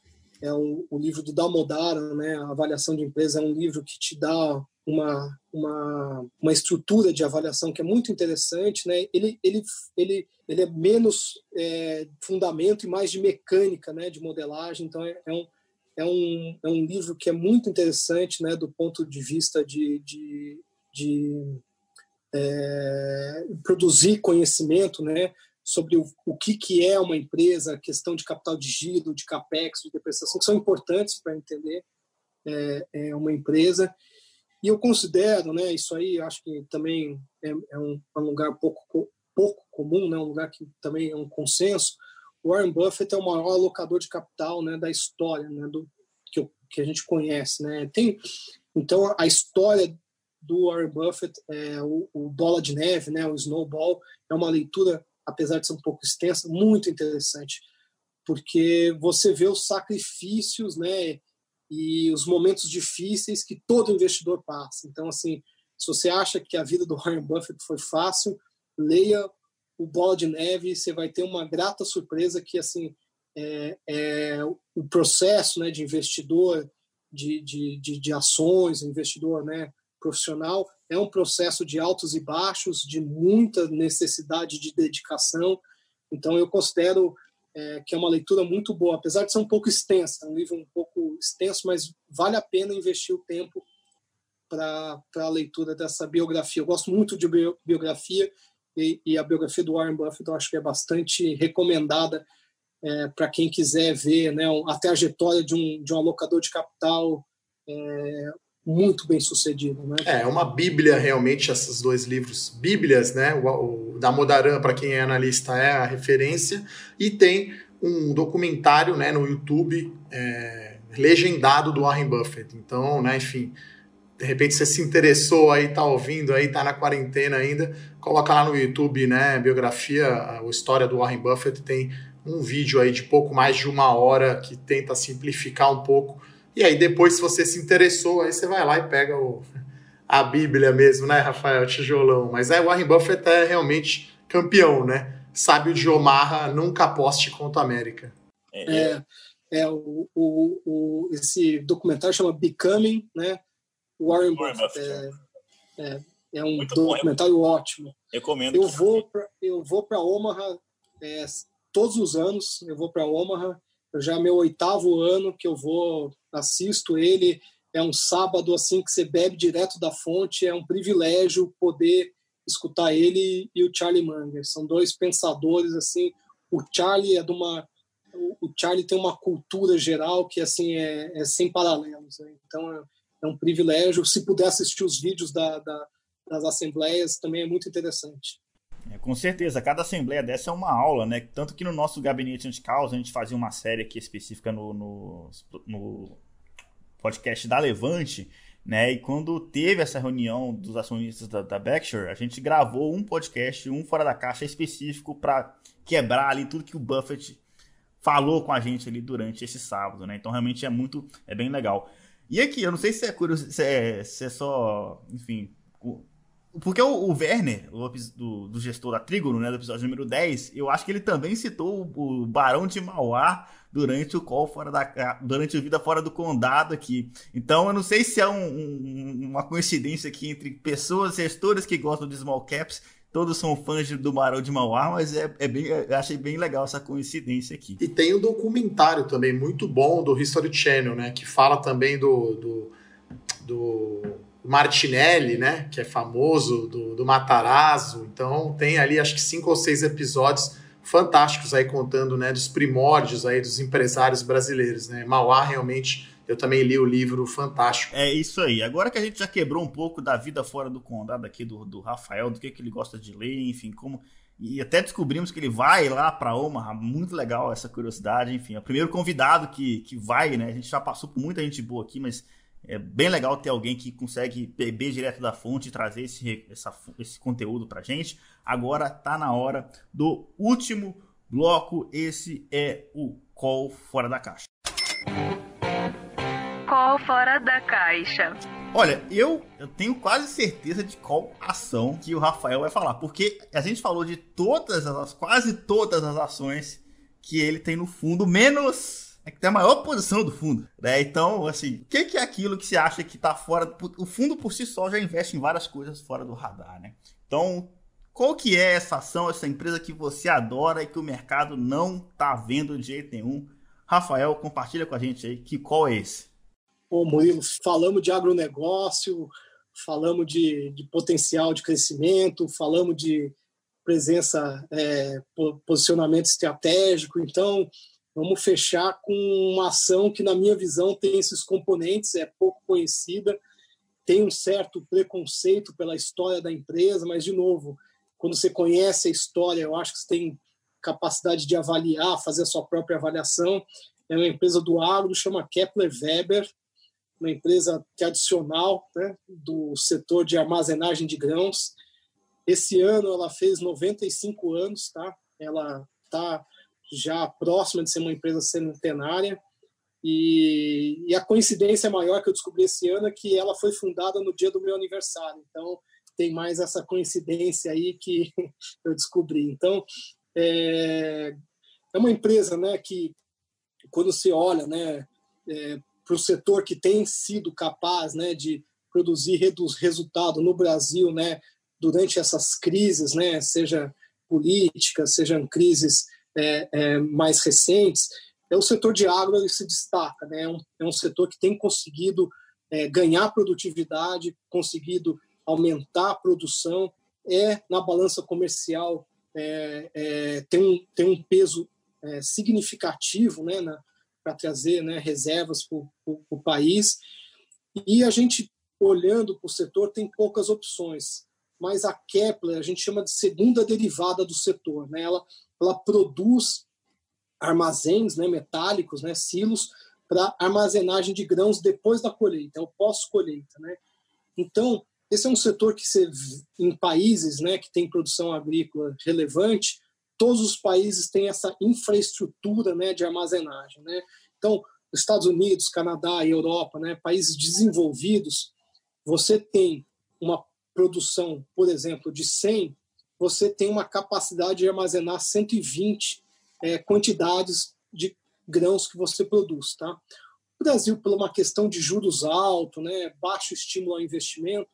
[SPEAKER 5] é o, o livro do Damodara, né, a avaliação de empresa é um livro que te dá uma, uma, uma estrutura de avaliação que é muito interessante, né? Ele, ele, ele, ele é menos é, fundamento e mais de mecânica, né? De modelagem, então é, é um, é um, é um livro que é muito interessante né, do ponto de vista de, de, de é, produzir conhecimento né, sobre o, o que, que é uma empresa, questão de capital de giro, de capex, de depreciação, que são importantes para entender é, é, uma empresa. E eu considero, né, isso aí acho que também é, é um, é um lugar pouco, pouco comum, né, um lugar que também é um consenso, Warren Buffett é o maior alocador de capital né, da história, né, do, que, que a gente conhece. Né? Tem, então, a história do Warren Buffett, é, o, o Bola de Neve, né, o Snowball, é uma leitura, apesar de ser um pouco extensa, muito interessante, porque você vê os sacrifícios né, e os momentos difíceis que todo investidor passa. Então, assim, se você acha que a vida do Warren Buffett foi fácil, leia o Bola de Neve, você vai ter uma grata surpresa que assim é, é o processo né, de investidor de, de, de, de ações, investidor né, profissional, é um processo de altos e baixos, de muita necessidade de dedicação. Então, eu considero é, que é uma leitura muito boa, apesar de ser um pouco extensa, um livro um pouco extenso, mas vale a pena investir o tempo para a leitura dessa biografia. Eu gosto muito de biografia e, e, a biografia do Warren Buffett eu acho que é bastante recomendada é, para quem quiser ver né, a trajetória de um, de um alocador de capital é, muito bem sucedido. Né?
[SPEAKER 4] É, uma bíblia realmente, esses dois livros, bíblias, né? O, o da Modaran, para quem é analista, é a referência, e tem um documentário né, no YouTube é, legendado do Warren Buffett. Então, né, enfim, de repente você se interessou aí, tá ouvindo aí, tá na quarentena ainda, coloca lá no YouTube, né, biografia, a história do Warren Buffett, tem um vídeo aí de pouco mais de uma hora que tenta simplificar um pouco. E aí depois, se você se interessou, aí você vai lá e pega o, a Bíblia mesmo, né, Rafael Tijolão? Mas é, o Warren Buffett é realmente campeão, né? Sábio de Omaha, nunca aposte contra a América.
[SPEAKER 5] É, é, é o, o, o, esse documentário chama Becoming, né? Warren, Warren Buffett. Buffett. É, é, é um Muito documentário bom. ótimo.
[SPEAKER 1] Recomendo.
[SPEAKER 5] Eu vou pra, eu vou para Omaha é, todos os anos. Eu vou para Omaha. Já é meu oitavo ano que eu vou assisto ele. É um sábado assim que você bebe direto da fonte. É um privilégio poder escutar ele e o Charlie Munger. São dois pensadores assim. O Charlie é de uma o Charlie tem uma cultura geral que assim é, é sem paralelos. Né? Então é, é um privilégio. Se puder assistir os vídeos da, da, das assembleias, também é muito interessante.
[SPEAKER 3] É, com certeza, cada assembleia dessa é uma aula, né? Tanto que no nosso gabinete anti-causa a gente fazia uma série aqui específica no, no, no, podcast da Levante, né? E quando teve essa reunião dos acionistas da, da Berkshire, a gente gravou um podcast, um fora da caixa específico para quebrar ali tudo que o Buffett falou com a gente ali durante esse sábado, né? Então realmente é muito, é bem legal. E aqui, eu não sei se é curioso, se é, se é só, enfim. O, porque o, o Werner, o, do, do, gestor da Trígono, né, do episódio número 10, eu acho que ele também citou o, o Barão de Mauá durante o call fora da. durante a vida fora do condado aqui. Então eu não sei se é um, um, uma coincidência aqui entre pessoas, gestores que gostam de small caps todos são fãs do Barão de Mauá, mas é, é bem, eu achei bem legal essa coincidência aqui.
[SPEAKER 4] E tem um documentário também muito bom do History Channel, né? Que fala também do, do, do Martinelli, né? Que é famoso, do, do Matarazzo. Então tem ali acho que cinco ou seis episódios fantásticos aí contando né, dos primórdios aí dos empresários brasileiros. Né? Mauá realmente eu também li o livro fantástico.
[SPEAKER 3] É isso aí. Agora que a gente já quebrou um pouco da vida fora do condado aqui do, do Rafael, do que, que ele gosta de ler, enfim, como. E até descobrimos que ele vai lá para Omaha, muito legal essa curiosidade, enfim. É o primeiro convidado que, que vai, né? A gente já passou por muita gente boa aqui, mas é bem legal ter alguém que consegue beber direto da fonte e trazer esse, essa, esse conteúdo pra gente. Agora tá na hora do último bloco. Esse é o Call Fora da Caixa.
[SPEAKER 2] Call fora da caixa.
[SPEAKER 3] Olha, eu, eu tenho quase certeza de qual ação que o Rafael vai falar, porque a gente falou de todas as, quase todas as ações que ele tem no fundo, menos é que tem a maior posição do fundo, né? Então, assim, o que, que, é aquilo que você acha que tá fora? O fundo por si só já investe em várias coisas fora do radar, né? Então, qual que é essa ação, essa empresa que você adora e que o mercado não tá vendo de jeito nenhum? Rafael, compartilha com a gente aí que qual é esse?
[SPEAKER 5] Pô, Murilo, falamos de agronegócio, falamos de, de potencial de crescimento, falamos de presença, é, posicionamento estratégico. Então, vamos fechar com uma ação que, na minha visão, tem esses componentes, é pouco conhecida, tem um certo preconceito pela história da empresa, mas, de novo, quando você conhece a história, eu acho que você tem capacidade de avaliar, fazer a sua própria avaliação. É uma empresa do agro, chama Kepler Weber, uma empresa tradicional né, do setor de armazenagem de grãos. Esse ano ela fez 95 anos, tá? Ela está já próxima de ser uma empresa centenária. E, e, a coincidência maior que eu descobri esse ano é que ela foi fundada no dia do meu aniversário. Então, tem mais essa coincidência aí que eu descobri. Então, é, é uma empresa né, que, quando você olha né, é, para o setor que tem sido capaz né, de produzir resultado no Brasil né, durante essas crises, né, seja políticas, sejam crises é, é, mais recentes, é o setor de agro ele se destaca. Né, é, um, é um setor que tem conseguido é, ganhar produtividade, conseguido aumentar a produção, é na balança comercial é, tem, um, tem um peso significativo né, para trazer né, reservas para o país. E a gente, olhando para o setor, tem poucas opções. Mas a Kepler, a gente chama de segunda derivada do setor. Né? Ela, ela produz armazéns né, metálicos, né, silos, para armazenagem de grãos depois da colheita, é o pós-colheita. Né? Então, esse é um setor que, você, em países né, que tem produção agrícola relevante, todos os países têm essa infraestrutura né, de armazenagem. Né? Então, Estados Unidos, Canadá e Europa, né, países desenvolvidos, você tem uma produção, por exemplo, de 100, você tem uma capacidade de armazenar 120 é, quantidades de grãos que você produz. Tá? O Brasil, por uma questão de juros altos, né, baixo estímulo ao investimento,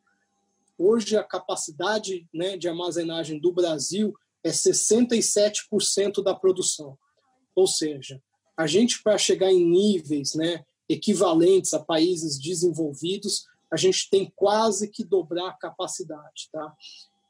[SPEAKER 5] hoje a capacidade né, de armazenagem do Brasil é 67% da produção. Ou seja, a gente, para chegar em níveis né, equivalentes a países desenvolvidos, a gente tem quase que dobrar a capacidade. Tá?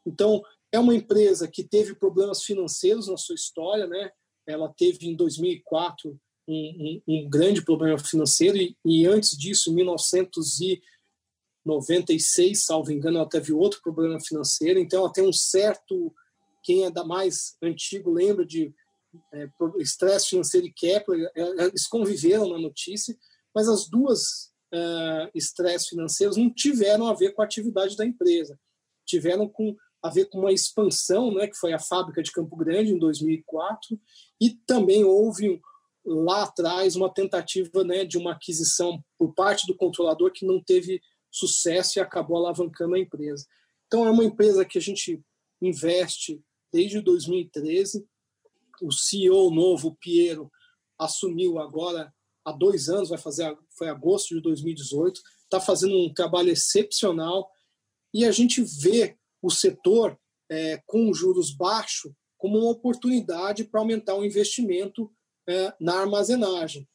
[SPEAKER 5] Então, é uma empresa que teve problemas financeiros na sua história, né? ela teve em 2004 um, um, um grande problema financeiro e, e, antes disso, em 1996, salvo engano, ela teve outro problema financeiro, então ela tem um certo quem é da mais antigo lembra de é, estresse financeiro e Kepler, é, é, eles conviveram na notícia, mas as duas estresses uh, financeiros não tiveram a ver com a atividade da empresa, tiveram com, a ver com uma expansão, né, que foi a fábrica de Campo Grande em 2004, e também houve lá atrás uma tentativa né, de uma aquisição por parte do controlador que não teve sucesso e acabou alavancando a empresa. Então é uma empresa que a gente investe desde 2013. O CEO novo, Piero, assumiu agora há dois anos, vai fazer foi agosto de 2018, está fazendo um trabalho excepcional e a gente vê o setor é, com juros baixos como uma oportunidade para aumentar o investimento é, na armazenagem.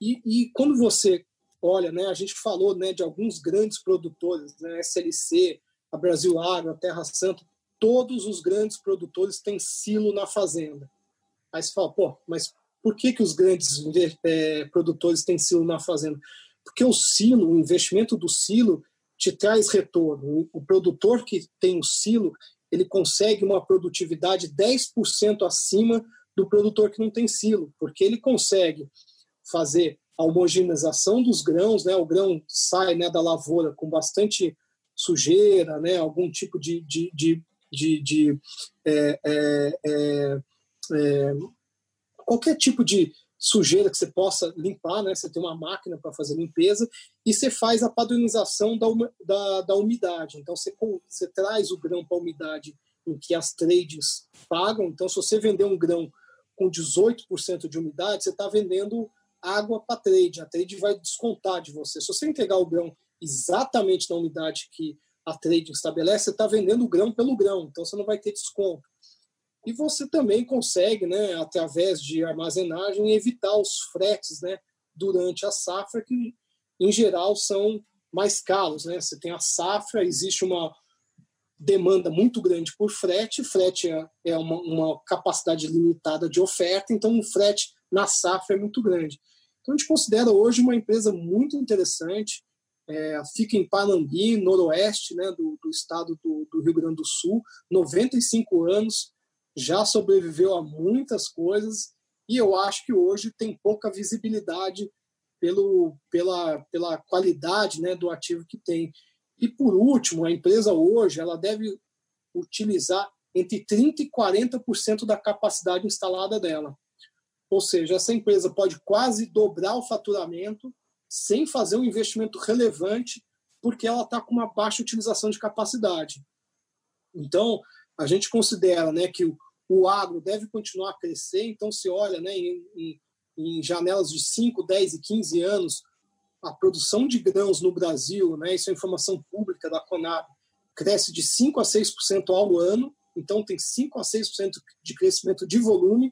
[SPEAKER 5] E, e, quando você olha, né, a gente falou né, de alguns grandes produtores, né, SLC, a Brasil Agro, a Terra Santa, todos os grandes produtores têm silo na fazenda. Aí você fala, pô, mas por que, que os grandes é, produtores têm silo na fazenda? Porque o silo, o investimento do silo, te traz retorno. O produtor que tem o silo, ele consegue uma produtividade 10% acima do produtor que não tem silo, porque ele consegue fazer a homogeneização dos grãos, né? O grão sai né, da lavoura com bastante sujeira, né? Algum tipo de, de, de de, de é, é, é, é, qualquer tipo de sujeira que você possa limpar, né? Você tem uma máquina para fazer limpeza e você faz a padronização da, da, da umidade. Então você, você traz o grão para a umidade em que as trades pagam. Então, se você vender um grão com 18% de umidade, você está vendendo água para trade. A trade vai descontar de você. Se você entregar o grão exatamente na umidade que a trading estabelece, você está vendendo o grão pelo grão, então você não vai ter desconto. E você também consegue, né, através de armazenagem, evitar os fretes né, durante a safra, que em geral são mais caros. Né? Você tem a safra, existe uma demanda muito grande por frete, frete é, é uma, uma capacidade limitada de oferta, então o frete na safra é muito grande. Então a gente considera hoje uma empresa muito interessante, é, fica em Panambi, noroeste né, do, do estado do, do, Rio Grande do Sul, 95 anos, já sobreviveu a muitas coisas e eu acho que hoje tem pouca visibilidade pelo, pela, pela qualidade né, do ativo que tem. E por último, a empresa hoje ela deve utilizar entre 30% e 40% da capacidade instalada dela. Ou seja, essa empresa pode quase dobrar o faturamento sem fazer um investimento relevante, porque ela está com uma baixa utilização de capacidade. Então, a gente considera né, que o, o agro deve continuar a crescer, então se olha né, em, em, em janelas de 5, 10 e 15 anos, a produção de grãos no Brasil, né, isso é informação pública da Conab, cresce de 5 a 6% ao ano, então tem 5 a 6% de crescimento de volume,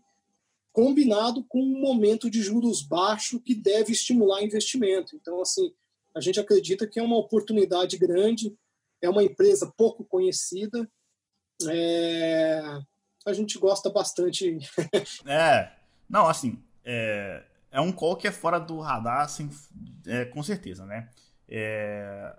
[SPEAKER 5] combinado com um momento de juros baixo que deve estimular investimento. Então, assim, a gente acredita que é uma oportunidade grande, é uma empresa pouco conhecida, é... a gente gosta bastante.
[SPEAKER 3] é, não, assim, é, é um call que é fora do radar, assim, é, com certeza, né? É...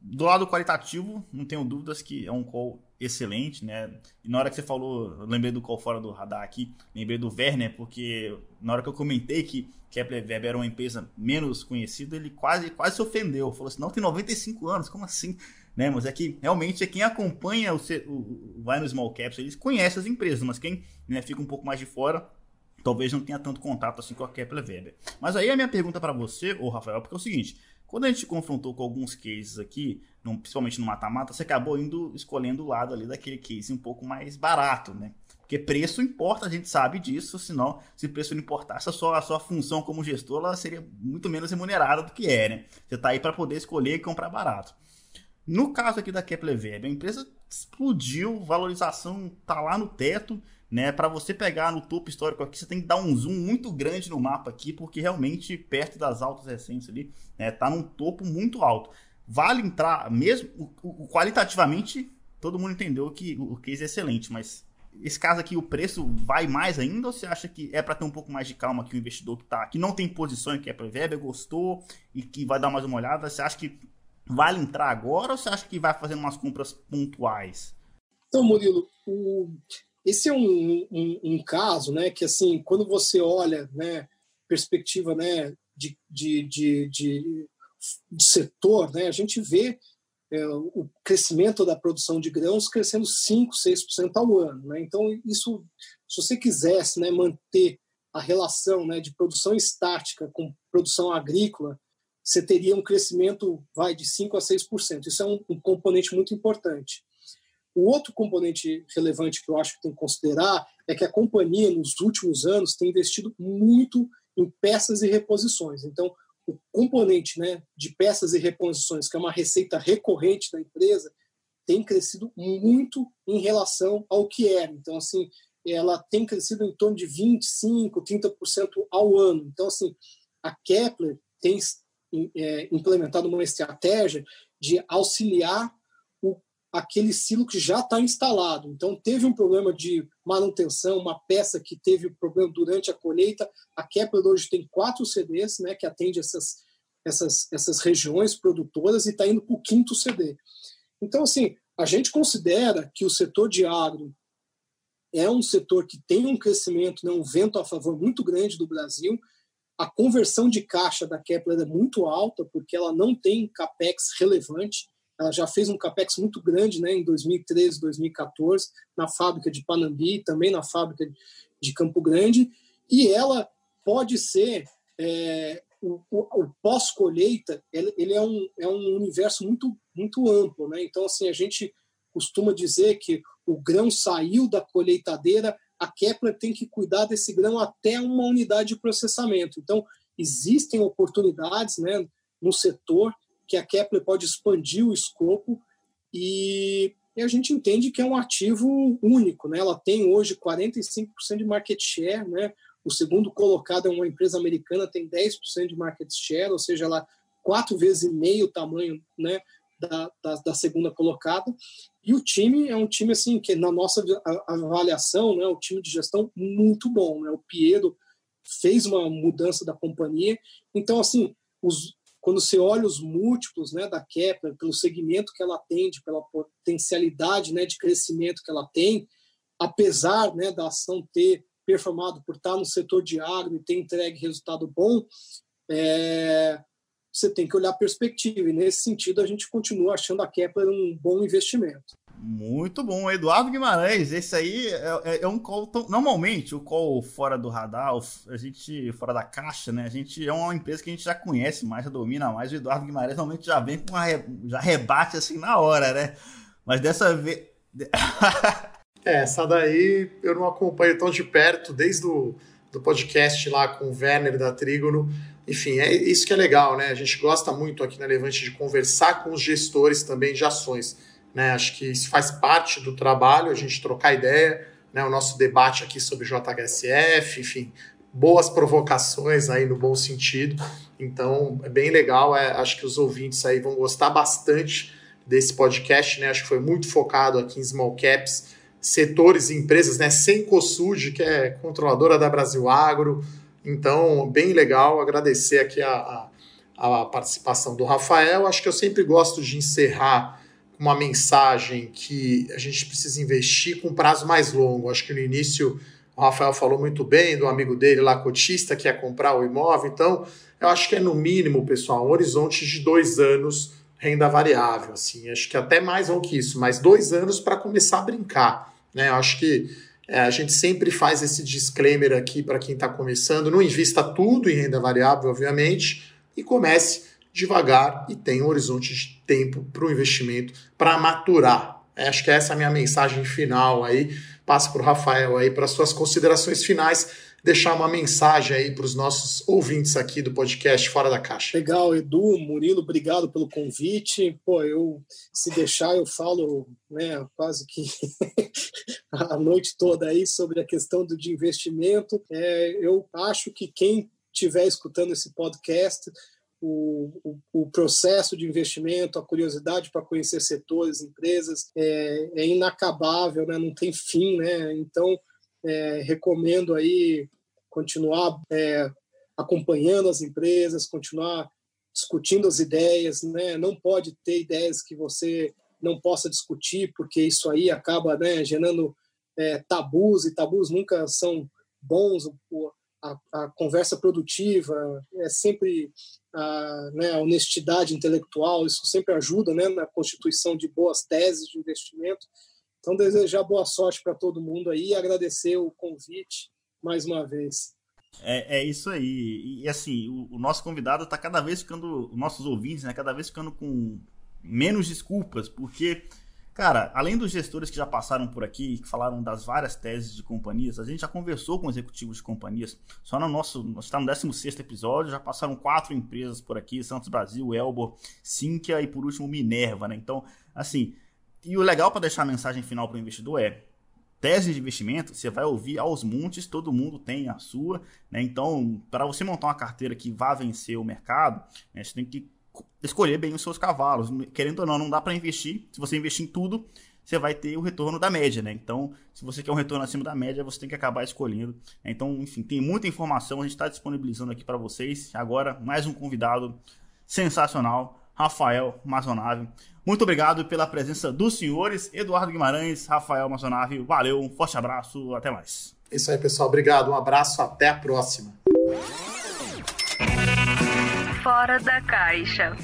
[SPEAKER 3] do lado qualitativo, não tenho dúvidas que é um call excelente, né? E na hora que você falou, lembrei do call fora do radar aqui, lembrei do Werner, porque na hora que eu comentei que Kepler Weber era uma empresa menos conhecida, ele quase, quase se ofendeu. Falou assim: não, tem 95 anos, como assim? Né, mas é que realmente é quem acompanha o, o, vai no Small Caps, eles conhecem as empresas, mas quem né, fica um pouco mais de fora, talvez não tenha tanto contato assim com a Kepler Weber. Mas aí a minha pergunta para você, ô Rafael, porque é o seguinte: quando a gente confrontou com alguns cases aqui, principalmente no mata-mata, você acabou indo escolhendo o lado ali daquele case um pouco mais barato, né? Porque preço importa, a gente sabe disso, senão, se preço não importasse, a sua, a sua função como gestor ela seria muito menos remunerada do que é, né? Você está aí para poder escolher e comprar barato. No caso aqui da Kepler Web, a empresa explodiu, valorização tá lá no teto, né? Para você pegar no topo histórico aqui, você tem que dar um zoom muito grande no mapa aqui, porque realmente perto das altas recentes ali, né, tá num topo muito alto. Vale entrar mesmo o, o, qualitativamente, todo mundo entendeu que o case é excelente, mas esse caso aqui o preço vai mais ainda ou você acha que é para ter um pouco mais de calma que o investidor que tá que não tem posição é para Weber gostou e que vai dar mais uma olhada, você acha que vale entrar agora ou você acha que vai fazendo umas compras pontuais?
[SPEAKER 5] Então, Murilo, o, esse é um, um, um, caso, né, que assim, quando você olha, né, perspectiva, né, de, de, de, de, de setor, né, a gente vê é, o crescimento da produção de grãos crescendo 5, 6% ao ano, né? Então, isso, se você quisesse, né, manter a relação, né, de produção estática com produção agrícola, você teria um crescimento, vai, de 5 a 6%. Isso é um, um componente muito importante. O outro componente relevante que eu acho que tem que considerar é que a companhia, nos últimos anos, tem investido muito em peças e reposições. Então, o componente né, de peças e reposições, que é uma receita recorrente da empresa, tem crescido muito em relação ao que era. Então, assim, ela tem crescido em torno de 25%, 30% ao ano. Então, assim, a Kepler tem é, implementado uma estratégia de auxiliar aquele silo que já está instalado. Então, teve um problema de manutenção, uma peça que teve problema durante a colheita. A Kepler hoje tem quatro CDs né, que atende essas, essas, essas regiões produtoras e está indo para o quinto CD. Então, assim, a gente considera que o setor de agro é um setor que tem um crescimento, né, um vento a favor muito grande do Brasil. A conversão de caixa da Kepler é muito alta, porque ela não tem capex relevante. Ela já fez um capex muito grande né, em 2013, 2014, na fábrica de Panambi, também na fábrica de Campo Grande, e ela pode ser é, o, o, o pós-colheita, ele, ele, é, um, é um universo muito, muito amplo. Né? Então, assim, a gente costuma dizer que o grão saiu da colheitadeira, a Kepler tem que cuidar desse grão até uma unidade de processamento. Então, existem oportunidades né, no setor que a Kepler pode expandir o escopo e, e a gente entende que é um ativo único. Né? Ela tem hoje 45% de market share, né? o segundo colocado é uma empresa americana, tem 10% de market share, ou seja, ela quatro vezes e meio o tamanho né, da, da, da, segunda colocada. E o time é um time assim que na nossa avaliação, né, o time de gestão muito bom. Né? O Piero fez uma mudança da companhia. Então, assim, os, quando você olha os múltiplos né, da Kepler, pelo segmento que ela atende, pela potencialidade né, de crescimento que ela tem, apesar né, da ação ter performado por estar no setor de agro e ter entregue resultado bom, é, você tem que olhar a perspectiva. E nesse sentido, a gente continua achando a Kepler um bom investimento.
[SPEAKER 3] Muito bom, Eduardo Guimarães. Esse aí é, é, é um call. Tão, normalmente, o call fora do radar, a gente fora da caixa, né? A gente é uma empresa que a gente já conhece mais, já domina mais. O Eduardo Guimarães normalmente já vem com uma, já rebate assim na hora, né? Mas dessa vez.
[SPEAKER 4] é, essa daí eu não acompanho tão de perto, desde o do podcast lá com o Werner da Trígono. Enfim, é isso que é legal, né? A gente gosta muito aqui na Levante de conversar com os gestores também de ações né? Acho que isso faz parte do trabalho, a gente trocar ideia, né? o nosso debate aqui sobre JHSF, enfim, boas provocações aí no bom sentido. Então, é bem legal, é, acho que os ouvintes aí vão gostar bastante desse podcast, né? Acho que foi muito focado aqui em small caps, setores e empresas, né? Sem Cossud, que é controladora da Brasil Agro. Então, bem legal, agradecer aqui a, a a participação do Rafael. Acho que eu sempre gosto de encerrar com uma mensagem que a gente precisa investir com prazo mais longo. Acho que no início o Rafael falou muito bem do amigo dele lá, cotista, que quer comprar o imóvel. Então, eu acho que é no mínimo, pessoal, um horizonte de dois anos renda variável. Assim, acho que até mais do que isso, mas dois anos para começar a brincar. Né? Eu acho que é, a gente sempre faz esse disclaimer aqui para quem está começando. Não invista tudo em renda variável, obviamente, e comece devagar e tenha um horizonte de tempo para o investimento para maturar. É, acho que essa é a minha mensagem final aí passo para o Rafael aí para suas considerações finais, deixar uma mensagem aí para os nossos ouvintes aqui do podcast Fora da Caixa.
[SPEAKER 5] Legal, Edu, Murilo, obrigado pelo convite. Pô, eu se deixar eu falo, né, quase que a noite toda aí sobre a questão do de investimento. É, eu acho que quem estiver escutando esse podcast o, o, o, processo de investimento, a curiosidade para conhecer setores, empresas, é, é inacabável, né? não tem fim. Né? Então, é, recomendo aí continuar é, acompanhando as empresas, continuar discutindo as ideias. Né? Não pode ter ideias que você não possa discutir, porque isso aí acaba né, gerando é, tabus, e tabus nunca são bons. A, a, conversa produtiva é sempre a, né, a, honestidade intelectual, isso sempre ajuda né, na constituição de boas teses de investimento. Então, desejar boa sorte para todo mundo aí e agradecer o convite mais uma vez.
[SPEAKER 3] É, é isso aí. E assim, o, o nosso convidado está cada vez ficando, nossos ouvintes, né, cada vez ficando com menos desculpas, porque Cara, além dos gestores que já passaram por aqui, que falaram das várias teses de companhias, a gente já conversou com executivos de companhias. Só no nosso, nós estamos no 16 episódio, já passaram quatro empresas por aqui: Santos Brasil, Elbor, Sinqia e por último Minerva, né? Então, assim, e o legal para deixar a mensagem final para o investidor é: tese de investimento, você vai ouvir aos montes, todo mundo tem a sua, né? Então, para você montar uma carteira que vá vencer o mercado, né, você tem que escolher bem os seus cavalos. Querendo ou não, não dá para investir. Se você investir em tudo, você vai ter o retorno da média, né? Então, se você quer um retorno acima da média, você tem que acabar escolhendo. Então, enfim, tem muita informação, a gente está disponibilizando aqui para vocês. Agora, mais um convidado sensacional, Rafael Mazonave. Muito obrigado pela presença dos senhores, Eduardo Guimarães, Rafael Mazonave. Valeu, um forte abraço, até mais.
[SPEAKER 4] Isso aí, pessoal. Obrigado, um abraço, até a próxima.
[SPEAKER 2] Fora da Caixa.